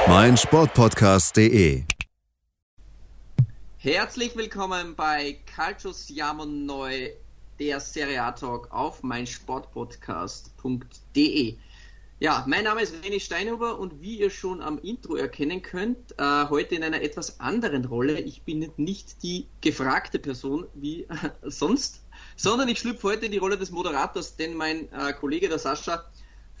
Auf meinsportpodcast.de. Herzlich willkommen bei Calcius Jamo Neu, der Serie Talk auf meinsportpodcast.de. Ja, mein Name ist René Steinhuber und wie ihr schon am Intro erkennen könnt, äh, heute in einer etwas anderen Rolle. Ich bin nicht die gefragte Person wie äh, sonst, sondern ich schlüpfe heute in die Rolle des Moderators, denn mein äh, Kollege, der Sascha,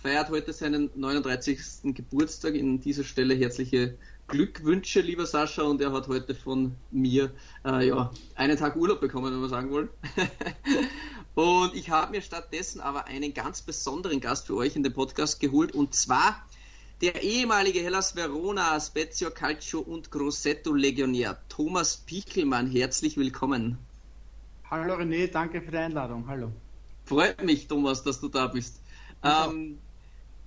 feiert heute seinen 39. Geburtstag. In dieser Stelle herzliche Glückwünsche, lieber Sascha, und er hat heute von mir äh, ja, einen Tag Urlaub bekommen, wenn wir sagen wollen. und ich habe mir stattdessen aber einen ganz besonderen Gast für euch in den Podcast geholt, und zwar der ehemalige Hellas Verona, Spezio Calcio und Grosseto Legionär, Thomas Pichelmann. Herzlich willkommen. Hallo René, danke für die Einladung. Hallo. Freut mich, Thomas, dass du da bist. Ähm,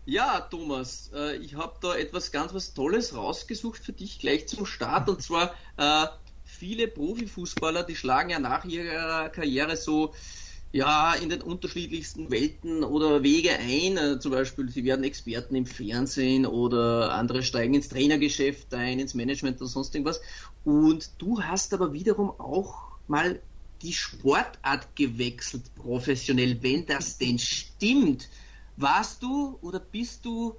ja, Thomas, äh, ich habe da etwas ganz was Tolles rausgesucht für dich gleich zum Start. Und zwar äh, viele Profifußballer, die schlagen ja nach ihrer Karriere so ja in den unterschiedlichsten Welten oder Wege ein. Äh, zum Beispiel, sie werden Experten im Fernsehen oder andere steigen ins Trainergeschäft ein, ins Management oder sonst irgendwas. Und du hast aber wiederum auch mal die Sportart gewechselt professionell, wenn das denn stimmt. Warst du oder bist du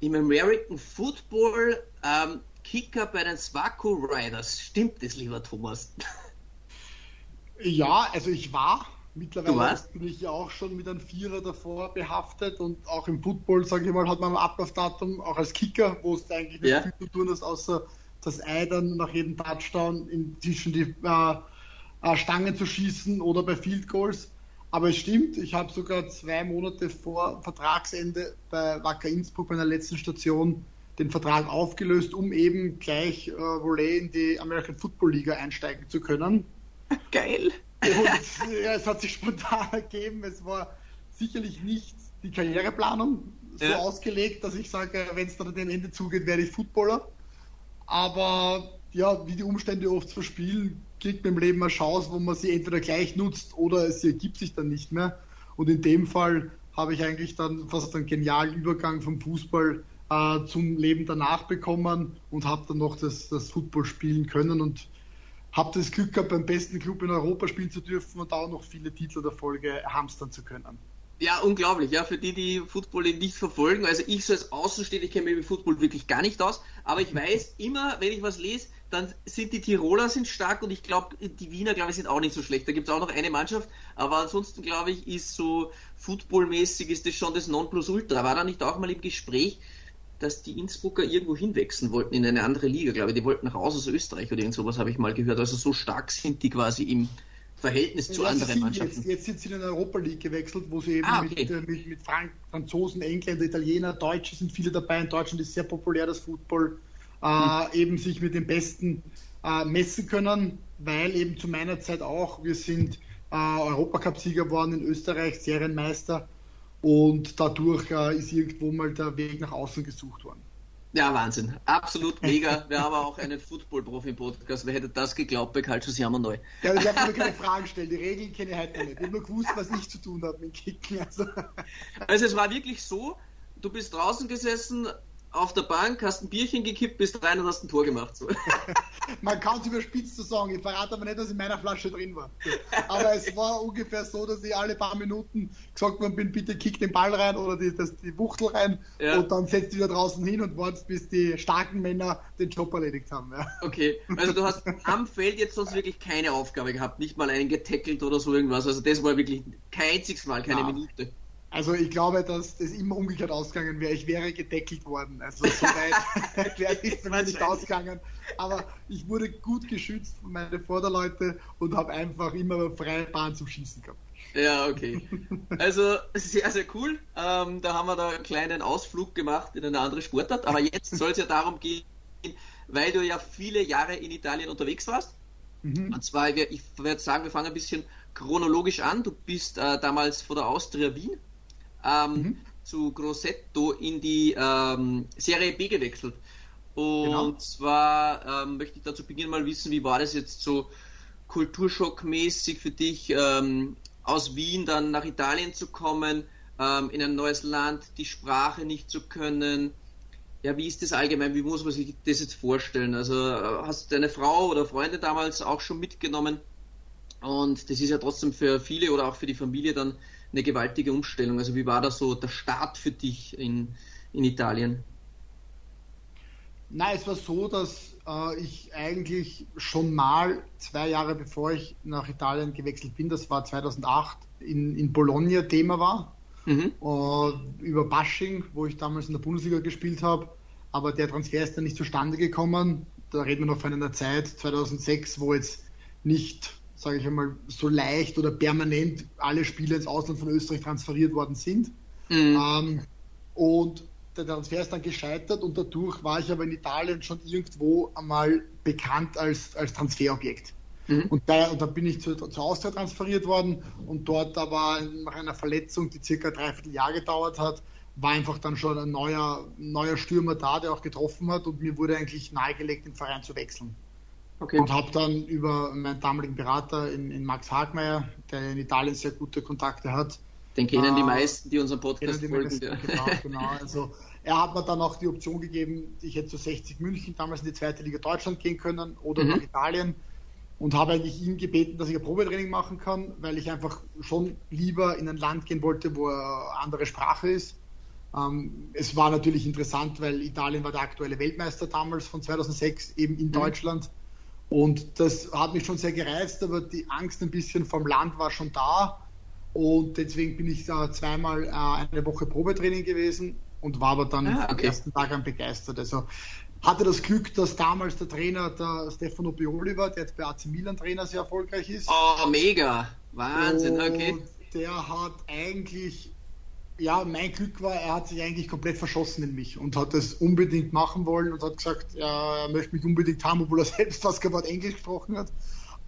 im American Football ähm, Kicker bei den Swaco Riders? Stimmt das, lieber Thomas? Ja, also ich war. Mittlerweile bin ich ja auch schon mit einem Vierer davor behaftet und auch im Football, sage ich mal, hat man ein Ablaufdatum, auch als Kicker, wo es eigentlich nicht ja. viel zu tun ist, außer das Ei dann nach jedem Touchdown in, zwischen die äh, äh, Stangen zu schießen oder bei Field Goals. Aber es stimmt, ich habe sogar zwei Monate vor Vertragsende bei Wacker Innsbruck, meiner letzten Station, den Vertrag aufgelöst, um eben gleich äh, Volley in die American Football Liga einsteigen zu können. Geil! Und, ja, es hat sich spontan ergeben. Es war sicherlich nicht die Karriereplanung so ja. ausgelegt, dass ich sage, wenn es dann dem Ende zugeht, werde ich Footballer. Aber ja, wie die Umstände oft verspielen, kriegt man im Leben eine Chance, wo man sie entweder gleich nutzt oder sie ergibt sich dann nicht mehr. Und in dem Fall habe ich eigentlich dann fast einen genialen Übergang vom Fußball äh, zum Leben danach bekommen und habe dann noch das, das Football spielen können und habe das Glück gehabt, beim besten Club in Europa spielen zu dürfen und auch noch viele Titel der Folge hamstern zu können. Ja, unglaublich, ja, für die, die Football nicht verfolgen. Also ich so als Außenstehender, ich kenne mich mit Football wirklich gar nicht aus, aber ich weiß immer, wenn ich was lese, dann sind die Tiroler sind stark und ich glaube, die Wiener, glaube ich, sind auch nicht so schlecht. Da gibt es auch noch eine Mannschaft, aber ansonsten, glaube ich, ist so footballmäßig ist das schon das Nonplusultra. War da nicht auch mal im Gespräch, dass die Innsbrucker irgendwo hinwechseln wollten in eine andere Liga, glaube ich. Die wollten raus aus Österreich oder irgend sowas, habe ich mal gehört. Also so stark sind die quasi im Verhältnis ja, zu anderen Mannschaften. Jetzt, jetzt, sind sie in die Europa League gewechselt, wo sie eben ah, okay. mit, mit, mit Frank Franzosen, Engländer, Italiener, Deutsche sind viele dabei. In Deutschland ist sehr populär das Football, äh, hm. eben sich mit den Besten äh, messen können, weil eben zu meiner Zeit auch, wir sind äh, Europacup-Sieger geworden in Österreich, Serienmeister und dadurch äh, ist irgendwo mal der Weg nach außen gesucht worden. Ja, Wahnsinn. Absolut mega. Wir haben auch einen Football-Profi-Podcast. Wer hätte das geglaubt bei Calcius Jammer neu? Ja, ich habe nur keine Fragen gestellt. Die Regeln kenne ich heute nicht. Ich habe nur gewusst, was ich zu tun habe mit Kicken. Also. also es war wirklich so, du bist draußen gesessen, auf der Bank, hast ein Bierchen gekippt, bist rein und hast ein Tor gemacht. So. Man kann es überspitzt zu sagen. Ich verrate aber nicht, was in meiner Flasche drin war. Aber es war ungefähr so, dass ich alle paar Minuten gesagt worden bin, bitte kick den Ball rein oder die, das, die Wuchtel rein ja. und dann setzt wieder draußen hin und wartest, bis die starken Männer den Job erledigt haben. Ja. Okay, also du hast am Feld jetzt sonst wirklich keine Aufgabe gehabt, nicht mal einen getackelt oder so irgendwas. Also das war wirklich kein einziges Mal, keine ja. Minute. Also ich glaube, dass das immer umgekehrt ausgegangen wäre. Ich wäre gedeckelt worden. Also so weit wäre ich nicht ausgegangen. Aber ich wurde gut geschützt von meinen Vorderleute und habe einfach immer freie Bahn zum Schießen gehabt. Ja, okay. Also sehr, sehr cool. Ähm, da haben wir da einen kleinen Ausflug gemacht in eine andere Sportart. Aber jetzt soll es ja darum gehen, weil du ja viele Jahre in Italien unterwegs warst. Mhm. Und zwar, ich werde sagen, wir fangen ein bisschen chronologisch an. Du bist äh, damals vor der Austria Wien ähm, mhm. zu Grossetto in die ähm, Serie B gewechselt. Und genau. zwar ähm, möchte ich da zu Beginn mal wissen, wie war das jetzt so kulturschockmäßig für dich, ähm, aus Wien dann nach Italien zu kommen, ähm, in ein neues Land, die Sprache nicht zu können. Ja, wie ist das allgemein? Wie muss man sich das jetzt vorstellen? Also äh, hast du deine Frau oder Freunde damals auch schon mitgenommen? Und das ist ja trotzdem für viele oder auch für die Familie dann eine gewaltige Umstellung. Also wie war da so der Start für dich in, in Italien? Nein, es war so, dass äh, ich eigentlich schon mal zwei Jahre bevor ich nach Italien gewechselt bin, das war 2008, in, in Bologna Thema war. Mhm. Uh, über Bashing, wo ich damals in der Bundesliga gespielt habe. Aber der Transfer ist dann nicht zustande gekommen. Da reden wir noch von einer Zeit, 2006, wo jetzt nicht, sage ich einmal, so leicht oder permanent alle Spieler ins Ausland von Österreich transferiert worden sind. Mhm. Um, und der Transfer ist dann gescheitert und dadurch war ich aber in Italien schon irgendwo einmal bekannt als, als Transferobjekt. Mhm. Und, da, und da bin ich zu, zu Austria transferiert worden und dort aber nach einer Verletzung, die circa dreiviertel Jahr gedauert hat, war einfach dann schon ein neuer, neuer Stürmer da, der auch getroffen hat und mir wurde eigentlich nahegelegt, den Verein zu wechseln. Okay. Und habe dann über meinen damaligen Berater in, in Max Hagmeier, der in Italien sehr gute Kontakte hat, den kennen die äh, meisten, die unseren Podcast folgen. Ja. Genau, genau. Also er hat mir dann auch die Option gegeben, ich hätte zu 60 München damals in die zweite Liga Deutschland gehen können oder mhm. nach Italien und habe eigentlich ihn gebeten, dass ich ein Probetraining machen kann, weil ich einfach schon lieber in ein Land gehen wollte, wo eine andere Sprache ist. Ähm, es war natürlich interessant, weil Italien war der aktuelle Weltmeister damals von 2006 eben in mhm. Deutschland. Und das hat mich schon sehr gereizt, aber die Angst ein bisschen vom Land war schon da. Und deswegen bin ich da zweimal äh, eine Woche Probetraining gewesen und war aber dann ah, okay. am ersten Tag an begeistert. Also hatte das Glück, dass damals der Trainer der Stefano Pioli war, der jetzt bei AC Milan Trainer sehr erfolgreich ist. Oh, mega! Wahnsinn, und okay. Der hat eigentlich, ja, mein Glück war, er hat sich eigentlich komplett verschossen in mich und hat das unbedingt machen wollen und hat gesagt, ja, er möchte mich unbedingt haben, obwohl er selbst fast kein Wort Englisch gesprochen hat.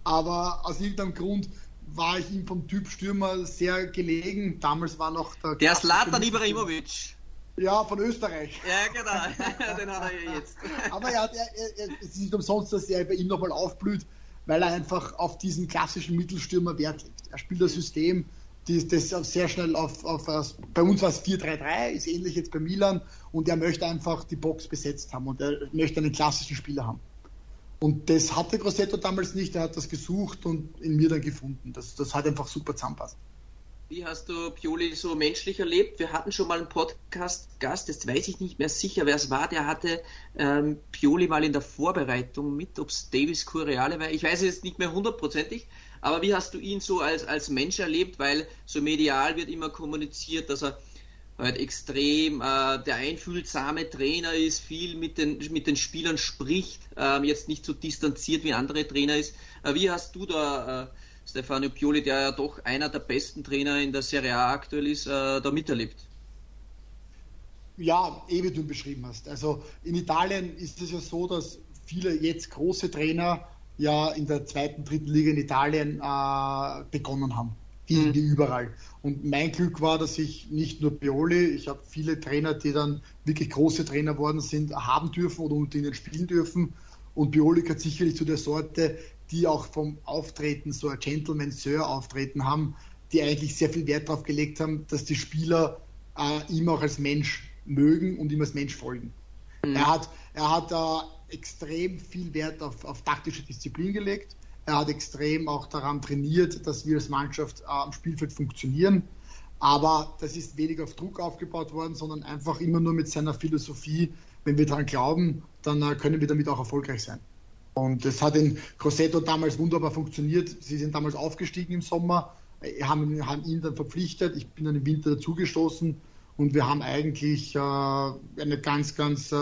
Aber aus irgendeinem Grund war ich ihm vom Typ Stürmer sehr gelegen. Damals war noch der. Der Slatan Ibrahimovic. Ja, von Österreich. Ja, genau. Den hat er jetzt. Aber er hat, er, er, es ist nicht umsonst, dass er bei ihm nochmal aufblüht, weil er einfach auf diesen klassischen Mittelstürmer Wert legt. Er spielt das System, die, das sehr schnell auf, auf, bei uns war es 4-3-3, ist ähnlich jetzt bei Milan und er möchte einfach die Box besetzt haben und er möchte einen klassischen Spieler haben. Und das hatte Grossetto damals nicht, er hat das gesucht und in mir dann gefunden. Das, das hat einfach super zusammenpasst. Wie hast du Pioli so menschlich erlebt? Wir hatten schon mal einen Podcast-Gast, jetzt weiß ich nicht mehr sicher, wer es war, der hatte ähm, Pioli mal in der Vorbereitung mit, ob es Davis Curreale war. Ich weiß es jetzt nicht mehr hundertprozentig, aber wie hast du ihn so als, als Mensch erlebt? Weil so medial wird immer kommuniziert, dass er halt extrem äh, der einfühlsame Trainer ist, viel mit den, mit den Spielern spricht, äh, jetzt nicht so distanziert wie andere Trainer ist. Äh, wie hast du da äh, Stefano Pioli, der ja doch einer der besten Trainer in der Serie A aktuell ist, äh, da miterlebt? Ja, eh wie du beschrieben hast. Also in Italien ist es ja so, dass viele jetzt große Trainer ja in der zweiten, dritten Liga in Italien äh, begonnen haben wie, mhm. überall. Und mein Glück war, dass ich nicht nur Pioli, ich habe viele Trainer, die dann wirklich große Trainer worden sind, haben dürfen oder unter ihnen spielen dürfen. Und Pioli gehört sicherlich zu der Sorte, die auch vom Auftreten so ein Gentleman Sir Auftreten haben, die eigentlich sehr viel Wert darauf gelegt haben, dass die Spieler äh, ihm auch als Mensch mögen und ihm als Mensch folgen. Mhm. Er hat, er hat äh, extrem viel Wert auf, auf taktische Disziplin gelegt. Er hat extrem auch daran trainiert, dass wir als Mannschaft äh, am Spielfeld funktionieren. Aber das ist weniger auf Druck aufgebaut worden, sondern einfach immer nur mit seiner Philosophie. Wenn wir daran glauben, dann äh, können wir damit auch erfolgreich sein. Und das hat in Grosseto damals wunderbar funktioniert. Sie sind damals aufgestiegen im Sommer, äh, haben, haben ihn dann verpflichtet. Ich bin dann im Winter dazugestoßen und wir haben eigentlich äh, eine ganz, ganz äh,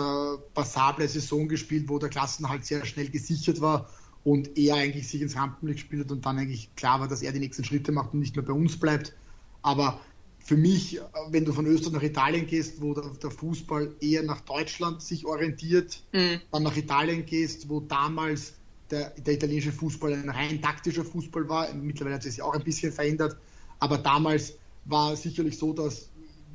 passable Saison gespielt, wo der Klassenhalt sehr schnell gesichert war und er eigentlich sich ins Rampenlicht gespielt hat und dann eigentlich klar war, dass er die nächsten Schritte macht und nicht mehr bei uns bleibt. Aber für mich, wenn du von Österreich nach Italien gehst, wo der, der Fußball eher nach Deutschland sich orientiert, mhm. dann nach Italien gehst, wo damals der, der, italienische Fußball ein rein taktischer Fußball war. Mittlerweile hat sich auch ein bisschen verändert, aber damals war sicherlich so, dass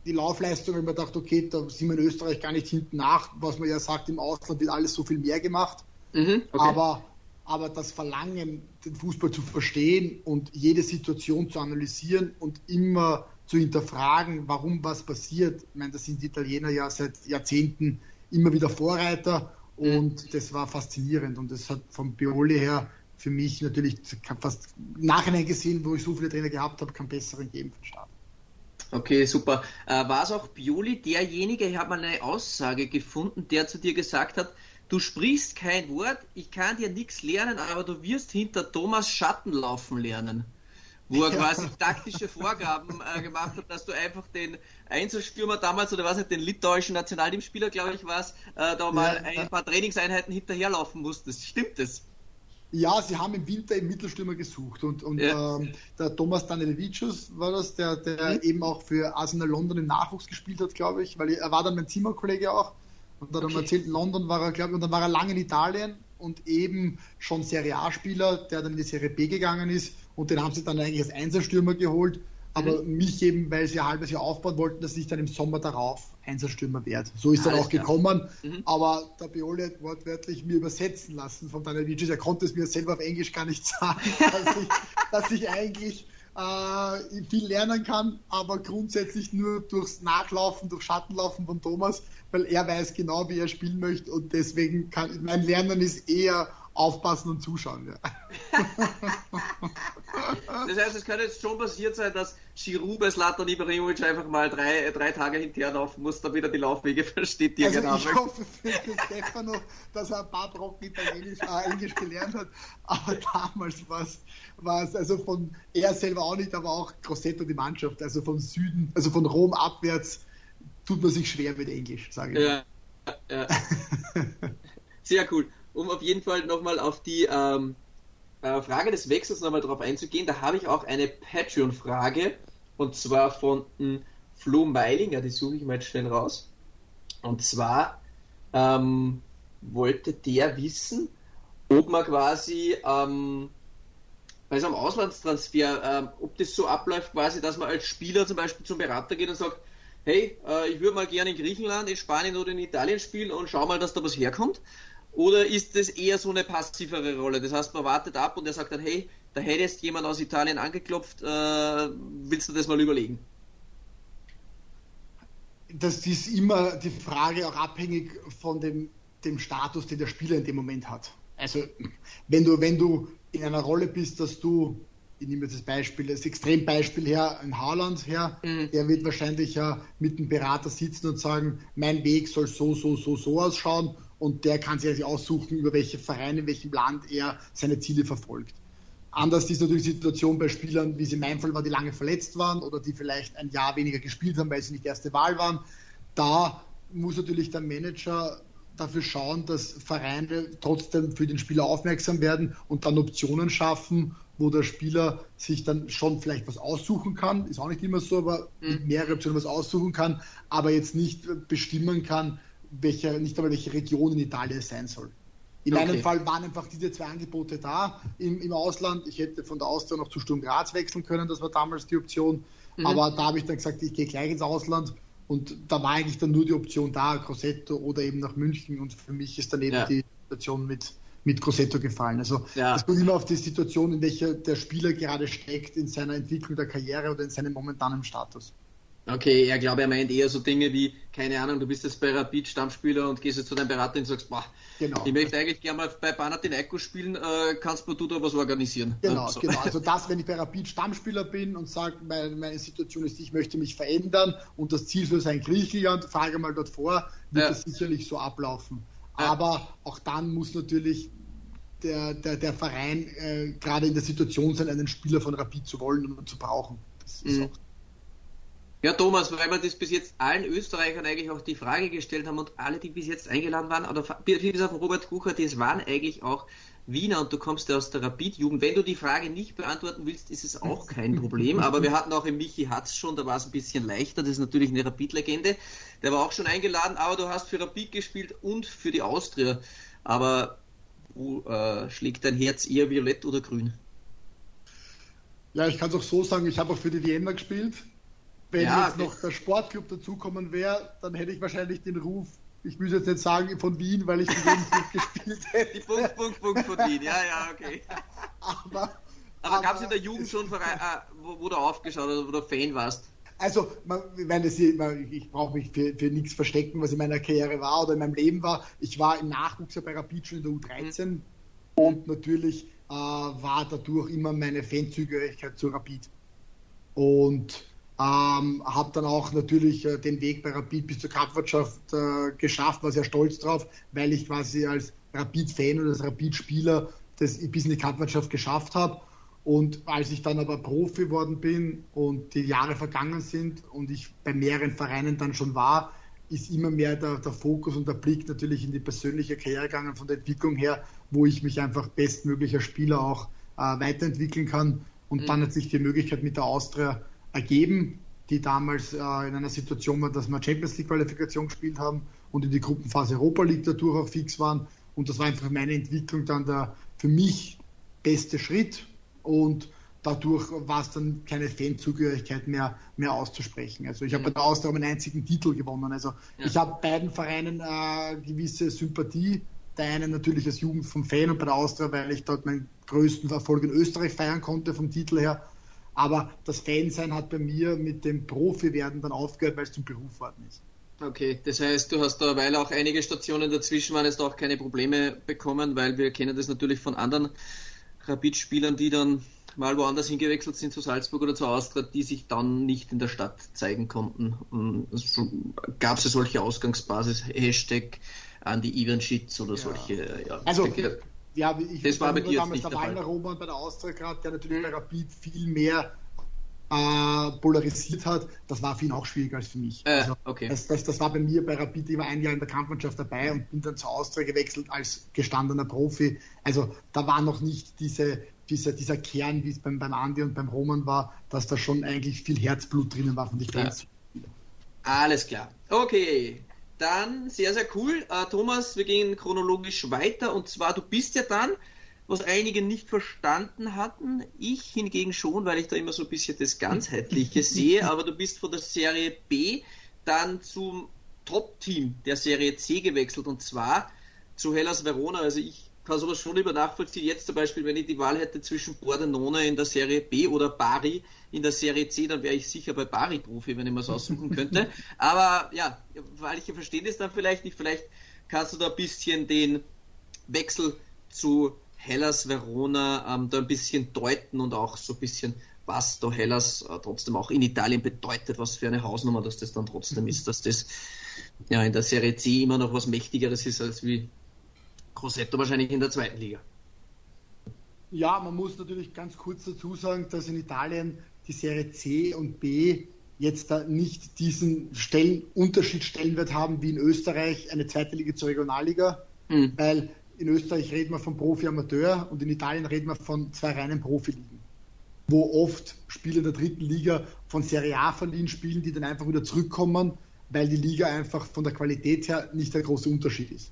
die Laufleistung, wenn man dachte, okay, da sind wir in Österreich gar nicht hinten nach, was man ja sagt, im Ausland wird alles so viel mehr gemacht. Mhm, okay. aber, aber das Verlangen, den Fußball zu verstehen und jede Situation zu analysieren und immer zu hinterfragen, warum was passiert. Ich meine, da sind die Italiener ja seit Jahrzehnten immer wieder Vorreiter und das war faszinierend und das hat vom Bioli her für mich natürlich fast Nachhinein gesehen, wo ich so viele Trainer gehabt habe, keinen besseren geben für Start. Okay, super. Äh, war es auch Bioli derjenige, ich habe mal eine Aussage gefunden, der zu dir gesagt hat, du sprichst kein Wort, ich kann dir nichts lernen, aber du wirst hinter Thomas Schatten laufen lernen wo er quasi taktische Vorgaben äh, gemacht hat, dass du einfach den Einzelstürmer damals oder was nicht, den litauischen Nationalteamspieler, glaube ich, war es, äh, da mal ja, ein paar Trainingseinheiten hinterherlaufen musstest. Stimmt das? Ja, sie haben im Winter im Mittelstürmer gesucht und, und ja. ähm, der Thomas Danilevicius war das, der, der mhm. eben auch für Arsenal London im Nachwuchs gespielt hat, glaube ich, weil er war dann mein Zimmerkollege auch und dann okay. haben erzählt, in London war er, glaube ich, und dann war er lange in Italien und eben schon Serie A-Spieler, der dann in die Serie B gegangen ist und den haben sie dann eigentlich als Einzelstürmer geholt. Aber mhm. mich eben, weil sie ein halbes Jahr aufbauen wollten, dass ich dann im Sommer darauf Einzelstürmer werde. So ist dann auch gekommen. Mhm. Aber der Bioli hat wortwörtlich mir übersetzen lassen von Daniel Vicis. Er konnte es mir selber auf Englisch gar nicht sagen, dass, ich, dass ich eigentlich äh, viel lernen kann, aber grundsätzlich nur durchs Nachlaufen, durch Schattenlaufen von Thomas, weil er weiß genau, wie er spielen möchte und deswegen kann mein Lernen ist eher aufpassen und zuschauen. Ja. das heißt, es kann jetzt schon passiert sein, dass Giroud bei Slatan Ibrahimovic einfach mal drei, drei Tage hinterherlaufen muss, damit er die Laufwege versteht, die also er genau Ich hoffe für, für Stefano, dass er ein paar Brocken Italienisch, äh, Englisch gelernt hat, aber damals war es also von er selber auch nicht, aber auch Grossetto die Mannschaft, also von Süden, also von Rom abwärts tut man sich schwer mit Englisch, sage ich. Ja, ja. Sehr cool um auf jeden Fall nochmal auf die ähm, äh, Frage des Wechsels nochmal drauf einzugehen, da habe ich auch eine Patreon-Frage und zwar von m, Flo Meilinger, die suche ich mal jetzt schnell raus. Und zwar ähm, wollte der wissen, ob man quasi ähm, bei so einem Auslandstransfer, ähm, ob das so abläuft quasi, dass man als Spieler zum Beispiel zum Berater geht und sagt, hey, äh, ich würde mal gerne in Griechenland, in Spanien oder in Italien spielen und schau mal, dass da was herkommt. Oder ist das eher so eine passivere Rolle? Das heißt, man wartet ab und er sagt dann, hey, da hätte jetzt jemand aus Italien angeklopft, äh, willst du das mal überlegen? Das ist immer die Frage auch abhängig von dem, dem Status, den der Spieler in dem Moment hat. Also wenn du, wenn du in einer Rolle bist, dass du, ich nehme jetzt das Beispiel, das Extrembeispiel her, ein Haaland her, mhm. der wird wahrscheinlich ja mit dem Berater sitzen und sagen, mein Weg soll so, so, so, so ausschauen und der kann sich aussuchen, über welche Vereine, in welchem Land er seine Ziele verfolgt. Anders ist natürlich die Situation bei Spielern, wie sie in meinem Fall war, die lange verletzt waren oder die vielleicht ein Jahr weniger gespielt haben, weil sie nicht erste Wahl waren. Da muss natürlich der Manager dafür schauen, dass Vereine trotzdem für den Spieler aufmerksam werden und dann Optionen schaffen, wo der Spieler sich dann schon vielleicht was aussuchen kann. Ist auch nicht immer so, aber mit mhm. mehreren Optionen was aussuchen kann, aber jetzt nicht bestimmen kann, welche, nicht einmal welche Region in Italien es sein soll. In okay. meinem Fall waren einfach diese zwei Angebote da im, im Ausland. Ich hätte von der Austria noch zu Sturm Graz wechseln können, das war damals die Option. Mhm. Aber da habe ich dann gesagt, ich gehe gleich ins Ausland. Und da war eigentlich dann nur die Option da, Grossetto oder eben nach München. Und für mich ist dann eben ja. die Situation mit, mit Grossetto gefallen. Also ja. es kommt immer auf die Situation, in welcher der Spieler gerade steckt in seiner Entwicklung der Karriere oder in seinem momentanen Status. Okay, er glaube, er meint eher so Dinge wie, keine Ahnung, du bist jetzt bei Rapid Stammspieler und gehst jetzt zu deinem Berater und sagst, boah, genau. ich möchte eigentlich gerne mal bei Panathinaikos spielen, äh, kannst du da was organisieren? Genau, so. genau. Also das, wenn ich bei Rapid Stammspieler bin und sage, meine, meine, Situation ist, ich möchte mich verändern und das Ziel soll sein Griechenland, frage mal dort vor, wird ja. das sicherlich so ablaufen. Ja. Aber auch dann muss natürlich der, der, der Verein äh, gerade in der Situation sein, einen Spieler von Rapid zu wollen und zu brauchen. Das ist mhm. auch Ja, Thomas, weil wir das bis jetzt allen Österreichern eigentlich auch die Frage gestellt haben und alle, die bis jetzt eingeladen waren, oder bis auf Robert Kucher, das waren eigentlich auch Wiener und du kommst ja aus der Rapid-Jugend. Wenn du die Frage nicht beantworten willst, ist es auch kein Problem. Aber wir hatten auch im Michi Hatz schon, da war es ein bisschen leichter. Das ist natürlich eine Rapid-Legende. Der war auch schon eingeladen, aber du hast für Rapid gespielt und für die Austria. Aber wo äh, schlägt dein Herz eher violett oder grün? Ja, ich kann es auch so sagen, ich habe auch für die Vienna gespielt. Wenn ja, jetzt noch der Sportclub dazukommen wäre, dann hätte ich wahrscheinlich den Ruf, ich muss jetzt nicht sagen von Wien, weil ich die Wien gespielt hätte. Die Punkt, Punkt, Punkt von Wien, ja, ja, okay. Aber, aber gab es in der Jugend schon Verein, äh, wo, wo, du aufgeschaut hast, wo du Fan warst? Also, man, meine, ich brauche mich für, für nichts verstecken, was in meiner Karriere war oder in meinem Leben war. Ich war im Nachwuchs ja bei Rapid schon in der U13 mhm. und natürlich äh, war dadurch immer meine Fanzugehörigkeit zu Rapid. Und ähm, habe dann auch natürlich äh, den Weg bei Rapid bis zur Kampfwirtschaft äh, geschafft, war sehr stolz drauf, weil ich quasi als Rapid-Fan oder als Rapid-Spieler das bis in die Kampfwirtschaft geschafft habe. Und als ich dann aber Profi geworden bin und die Jahre vergangen sind und ich bei mehreren Vereinen dann schon war, ist immer mehr der, der Fokus und der Blick natürlich in die persönliche Karriere gegangen von der Entwicklung her, wo ich mich einfach bestmöglicher Spieler auch äh, weiterentwickeln kann. Und mhm. dann hat sich die Möglichkeit mit der Austria ergeben, die damals äh, in einer Situation war, dass wir Champions League Qualifikation gespielt haben und in die Gruppenphase Europa League dadurch auch fix waren. Und das war einfach meine Entwicklung dann der für mich beste Schritt. Und dadurch war es dann keine Fanzugehörigkeit mehr, mehr auszusprechen. Also ich habe bei der Austria einen einzigen Titel gewonnen. Also ja. ich habe beiden Vereinen äh, gewisse Sympathie. Der eine natürlich als Jugend vom Fan und bei der Austria, weil ich dort meinen größten Erfolg in Österreich feiern konnte vom Titel her. Aber das Fansein hat bei mir mit dem Profi-Werden dann aufgehört, weil es zum Beruf worden ist. Okay, das heißt, du hast da, weil auch einige Stationen dazwischen waren, jetzt auch keine Probleme bekommen, weil wir kennen das natürlich von anderen Rapid-Spielern, die dann mal woanders hingewechselt sind, zu Salzburg oder zu Austria, die sich dann nicht in der Stadt zeigen konnten. Gab es ja solche Ausgangsbasis, Hashtag an die Event-Shits oder ja. solche. Ja, also, ja, ich das war bei dir damals der, der Wallner Roman bei der Austria gerade, der natürlich mhm. bei Rapid viel mehr äh, polarisiert hat, das war für ihn auch schwieriger als für mich. Äh, also, okay. das, das, das, war bei mir bei Rapid immer ein Jahr in der Kampfmannschaft dabei und bin dann zur Austria gewechselt als gestandener Profi. Also da war noch nicht diese, dieser, dieser Kern, wie es beim, beim Andi und beim Roman war, dass da schon eigentlich viel Herzblut drinnen war von den Fans. Ja. Alles klar. Okay. Dann sehr, sehr cool. Äh, Thomas, wir gehen chronologisch weiter und zwar, du bist ja dann was einige nicht verstanden hatten. Ich hingegen schon, weil ich da immer so ein bisschen das Ganzheitliche sehe. Aber du bist von der Serie B dann zum Top-Team der Serie C gewechselt und zwar zu Hellas Verona. Also ich kann sowas schon über nachvollziehen. Jetzt zum Beispiel, wenn ich die Wahl hätte zwischen Bordenone in der Serie B oder Bari in der Serie C, dann wäre ich sicher bei Bari Profi, wenn ich mir es aussuchen könnte. Aber ja, weil ich verstehe das dann vielleicht nicht. Vielleicht kannst du da ein bisschen den Wechsel zu Hellas Verona ähm, da ein bisschen deuten und auch so ein bisschen, was da Hellas äh, trotzdem auch in Italien bedeutet, was für eine Hausnummer dass das dann trotzdem ist, dass das ja in der Serie C immer noch was Mächtigeres ist als wie Grossetto wahrscheinlich in der zweiten Liga. Ja, man muss natürlich ganz kurz dazu sagen, dass in Italien die Serie C und B jetzt da nicht diesen Stellen, Unterschied Stellenwert haben wie in Österreich eine zweite Liga zur Regionalliga, mhm. weil in Österreich reden wir von Profi-Amateur und in Italien reden wir von zwei reinen Profiligen, wo oft Spieler der dritten Liga von Serie A verliehen spielen, die dann einfach wieder zurückkommen, weil die Liga einfach von der Qualität her nicht der große Unterschied ist.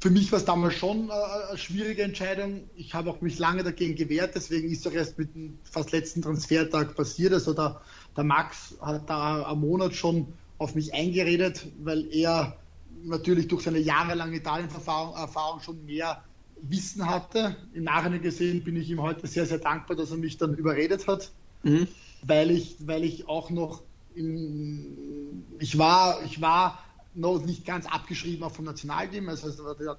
Für mich war es damals schon äh, eine schwierige Entscheidung. Ich habe auch mich lange dagegen gewehrt, deswegen ist doch erst mit dem fast letzten Transfertag passiert. Also der, der Max hat da einen Monat schon auf mich eingeredet, weil er natürlich durch seine jahrelange Italien-Erfahrung schon mehr Wissen hatte. Im Nachhinein gesehen bin ich ihm heute sehr, sehr dankbar, dass er mich dann überredet hat, mhm. weil, ich, weil ich auch noch, in, ich, war, ich war noch nicht ganz abgeschrieben auch vom Nationalteam. Also,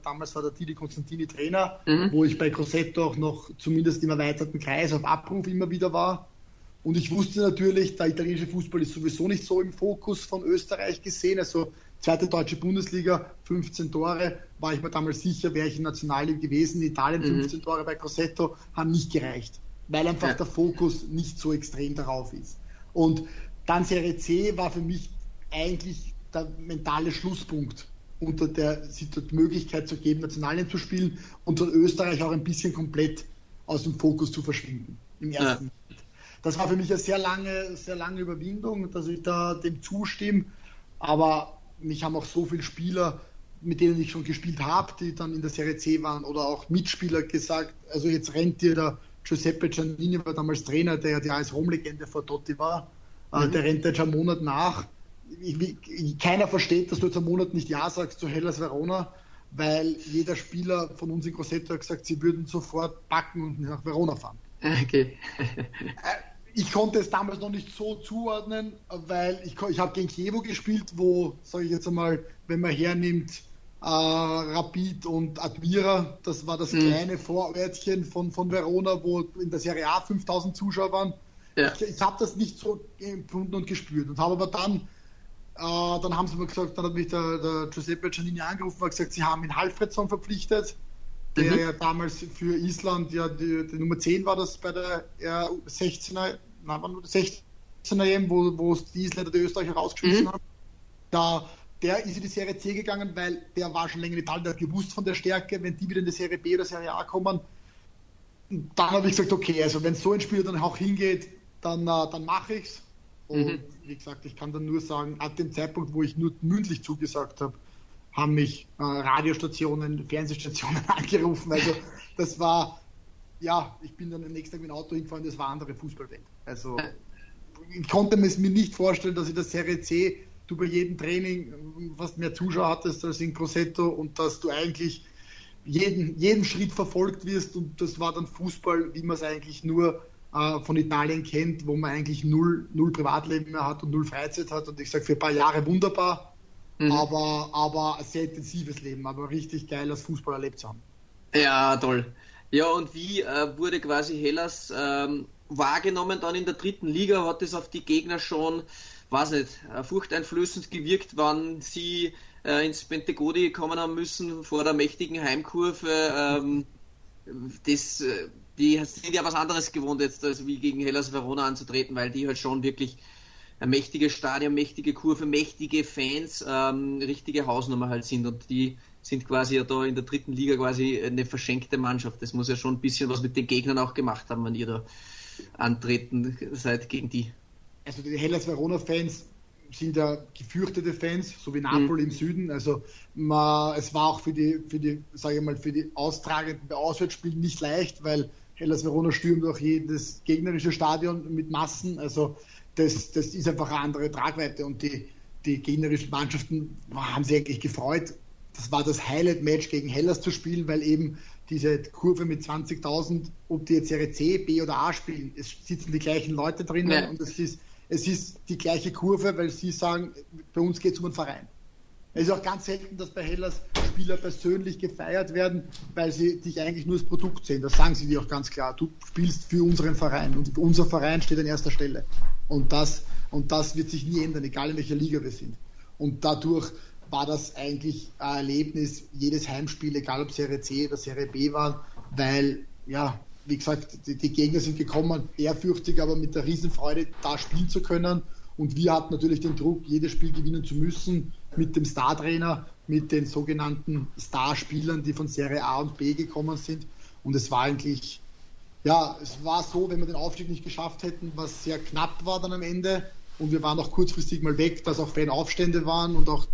damals war der Tidi Konstantini Trainer, mhm. wo ich bei Grossetto auch noch zumindest im erweiterten Kreis auf Abruf immer wieder war. Und ich wusste natürlich, der italienische Fußball ist sowieso nicht so im Fokus von Österreich gesehen. Also zweite deutsche Bundesliga, 15 Tore, war ich mir damals sicher, wäre ich in Nationalliga gewesen. In Italien 15 mhm. Tore bei Grosseto haben nicht gereicht, weil einfach ja. der Fokus nicht so extrem darauf ist. Und Dann Serie C war für mich eigentlich der mentale Schlusspunkt unter der Möglichkeit zu geben, Nationalien zu spielen und von Österreich auch ein bisschen komplett aus dem Fokus zu verschwinden im ersten ja. Das war für mich eine sehr lange, sehr lange Überwindung, dass ich da dem zustimme. Aber mich haben auch so viele Spieler, mit denen ich schon gespielt habe, die dann in der Serie C waren oder auch Mitspieler gesagt, also jetzt rennt dir der Giuseppe Giannini, war damals Trainer, der ja die als Rom-Legende vor Totti war, äh, mhm. der rennt jetzt einen Monat nach. Keiner versteht, dass du jetzt einen Monat nicht Ja sagst zu Hellas Verona, weil jeder Spieler von uns in Grosseto hat gesagt, sie würden sofort backen und nach Verona fahren. Okay. Äh, ich konnte es damals noch nicht so zuordnen, weil ich, ich habe gegen Kiewo gespielt, wo, sage ich jetzt einmal, wenn man hernimmt, äh, Rapid und Admira, das war das mhm. kleine Vorwärtchen von, von Verona, wo in der Serie A 5000 Zuschauer waren. Ja. Ich, ich habe das nicht so empfunden und gespürt und habe aber dann, dann haben sie mir gesagt, dann hat mich der, der Giuseppe Giannini angerufen und gesagt, sie haben ihn Halfredson verpflichtet der mhm. ja damals für Island, ja, die, die, Nummer 10 war das bei der R16er, nein, war nur 16er EM, wo, wo die Isländer die Österreicher rausgeschmissen mhm. haben. Da, der ist in die Serie C gegangen, weil der war schon länger in Italien, der hat gewusst von der Stärke, wenn die wieder in die Serie B oder Serie A kommen, dann habe ich gesagt, okay, also wenn so ein Spieler dann auch hingeht, dann, äh, dann mache ich's. Und mhm. Wie gesagt, ich kann dann nur sagen, ab dem Zeitpunkt, wo ich nur mündlich zugesagt habe, haben mich äh, Radiostationen, Fernsehstationen angerufen. Also das war, ja, ich bin dann am nächsten Tag mit dem Auto hingefahren, das war andere Fußballwelt. Also ich konnte mir nicht vorstellen, dass in der Serie C du bei jedem Training fast mehr Zuschauer hattest als in Grosseto und dass du eigentlich jeden, jeden Schritt verfolgt wirst und das war dann Fußball, wie man es eigentlich nur äh, von Italien kennt, wo man eigentlich null, null Privatleben mehr hat und null Freizeit hat und ich sage für ein paar Jahre wunderbar, Mhm. Aber, aber ein sehr intensives Leben, aber richtig geil, das Fußball erlebt zu haben. Ja, toll. Ja, und wie äh, wurde quasi Hellas ähm, wahrgenommen dann in der dritten Liga? Hat es auf die Gegner schon, weiß nicht, äh, furchteinflößend gewirkt, wann sie äh, ins Pentegodi kommen haben müssen vor der mächtigen Heimkurve? Ähm, das, äh, die sind ja was anderes gewohnt jetzt, als wie gegen Hellas Verona anzutreten, weil die halt schon wirklich ein mächtiges Stadion, mächtige Kurve, mächtige Fans, ähm, richtige Hausnummer halt sind und die sind quasi ja da in der dritten Liga quasi eine verschenkte Mannschaft. Das muss ja schon ein bisschen was mit den Gegnern auch gemacht haben, wenn ihr da antreten seid gegen die. Also die Hellas Verona-Fans sind ja gefürchtete Fans, so wie Napoli mhm. im Süden. Also man, es war auch für die, für die, sage ich mal, für die Austragenden bei Auswärtsspielen nicht leicht, weil Hellas Verona stürmt auch jedes gegnerische Stadion mit Massen. Also das, das ist einfach eine andere Tragweite und die, die gegnerischen Mannschaften haben sich eigentlich gefreut. Das war das Highlight-Match gegen Hellas zu spielen, weil eben diese Kurve mit 20.000, ob die jetzt Serie C, B oder A spielen, es sitzen die gleichen Leute drinnen ja. und es ist, es ist die gleiche Kurve, weil sie sagen, bei uns geht es um einen Verein. Es ist auch ganz selten, dass bei Hellas Spieler persönlich gefeiert werden, weil sie dich eigentlich nur das Produkt sehen. Das sagen sie dir auch ganz klar. Du spielst für unseren Verein und unser Verein steht an erster Stelle. Und das, und das wird sich nie ändern, egal in welcher Liga wir sind. Und dadurch war das eigentlich ein Erlebnis, jedes Heimspiel, egal ob Serie C oder Serie B war, weil, ja, wie gesagt, die, die Gegner sind gekommen, ehrfürchtig, aber mit der Riesenfreude da spielen zu können. Und wir hatten natürlich den Druck, jedes Spiel gewinnen zu müssen mit dem Star-Trainer, mit den sogenannten Starspielern, die von Serie A und B gekommen sind. Und es war eigentlich, ja, es war so, wenn wir den Aufstieg nicht geschafft hätten, was sehr knapp war dann am Ende. Und wir waren auch kurzfristig mal weg, dass auch Fanaufstände waren und auch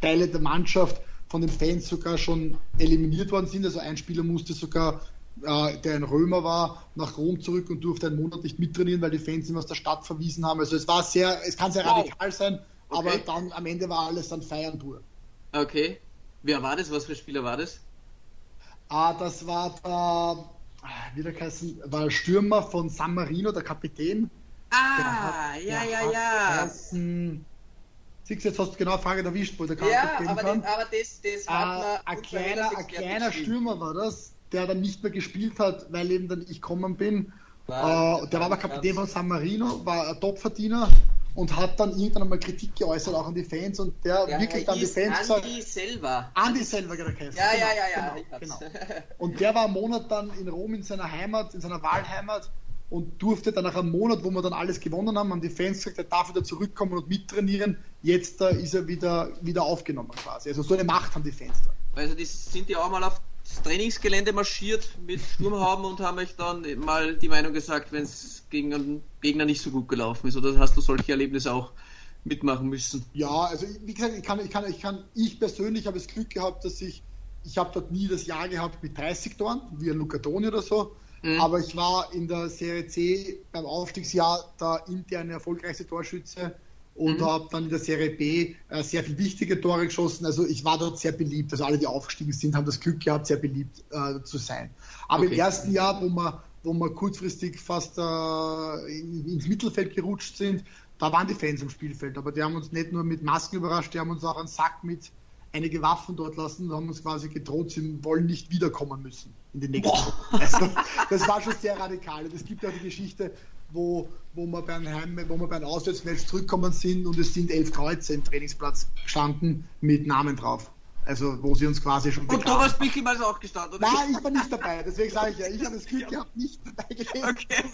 Teile der Mannschaft von den Fans sogar schon eliminiert worden sind. Also ein Spieler musste sogar äh, der ein Römer war, nach Rom zurück und durfte einen Monat nicht mittrainieren, weil die Fans ihn aus der Stadt verwiesen haben. Also es war sehr, es kann sehr radikal sein, okay. aber dann am Ende war alles dann Feiern pur. Okay. Wer war das? Was für Spieler war das? Ah, das war der, ah, wie der heißen, war Stürmer von San Marino, der Kapitän. Ah, hat, ja, ja, ja. Siehst jetzt hast du genau eine Frage erwischt, wo der Kapitän Ja, aber, den, aber das, das hat ah, ein kleiner, ein kleiner Stürmer war das der dann nicht mehr gespielt hat, weil eben dann ich gekommen bin. War, äh, der war aber Kapitän von San Marino, war ein Topverdiener und hat dann irgendwann einmal Kritik geäußert, auch an die Fans und der ja, wirklich dann die Fans gesagt. Andi selber. Andi selber, genau. Ja, ja, ja, ja. Genau, genau. Und der war einen Monat dann in Rom in seiner Heimat, in seiner Wahlheimat und durfte dann nach einem Monat, wo wir dann alles gewonnen haben, haben die Fans gesagt, er darf wieder zurückkommen und mittrainieren. Jetzt äh, ist er wieder, wieder aufgenommen quasi. Also so eine Macht haben die Fans da. Also die sind ja auch mal auf Trainingsgelände marschiert mit Sturmhauben und haben euch dann mal die Meinung gesagt, wenn es gegen einen Gegner nicht so gut gelaufen ist. Oder hast du solche Erlebnisse auch mitmachen müssen? Ja, also wie gesagt, ich kann, ich kann, ich kann, ich persönlich habe das Glück gehabt, dass ich, ich habe dort nie das Jahr gehabt mit 30 Toren, wie ein Lucatoni oder so Mhm. Aber ich war in der Serie C beim Aufstiegsjahr der interne erfolgreichste Torschütze und mhm. habe dann in der Serie B äh, sehr viele wichtige Tore geschossen. Also ich war dort sehr beliebt. Also alle, die aufgestiegen sind, haben das Glück gehabt, sehr beliebt äh, zu sein. Aber okay. im ersten Jahr, wo wir, wo wir kurzfristig fast äh, in, ins Mittelfeld gerutscht sind, da waren die Fans am Spielfeld. Aber die haben uns nicht nur mit Masken überrascht, die haben uns auch einen Sack mit einige Waffen dort lassen und haben uns quasi gedroht, sie wollen nicht wiederkommen müssen in den nächsten Wochen. Also, das war schon sehr radikal. Und es gibt ja die Geschichte, wo, wo wir bei einem, Heim, wo wir bei einem Auswärtsmatch zurückgekommen sind und es sind elf Kreuze im Trainingsplatz gestanden mit Namen drauf. Also wo sie uns quasi schon Und Thomas Bickelmann ist auch gestanden. Nein, ich war nicht dabei, deswegen sage ich ja, ich habe das Glück gehabt, nicht dabei gewesen okay.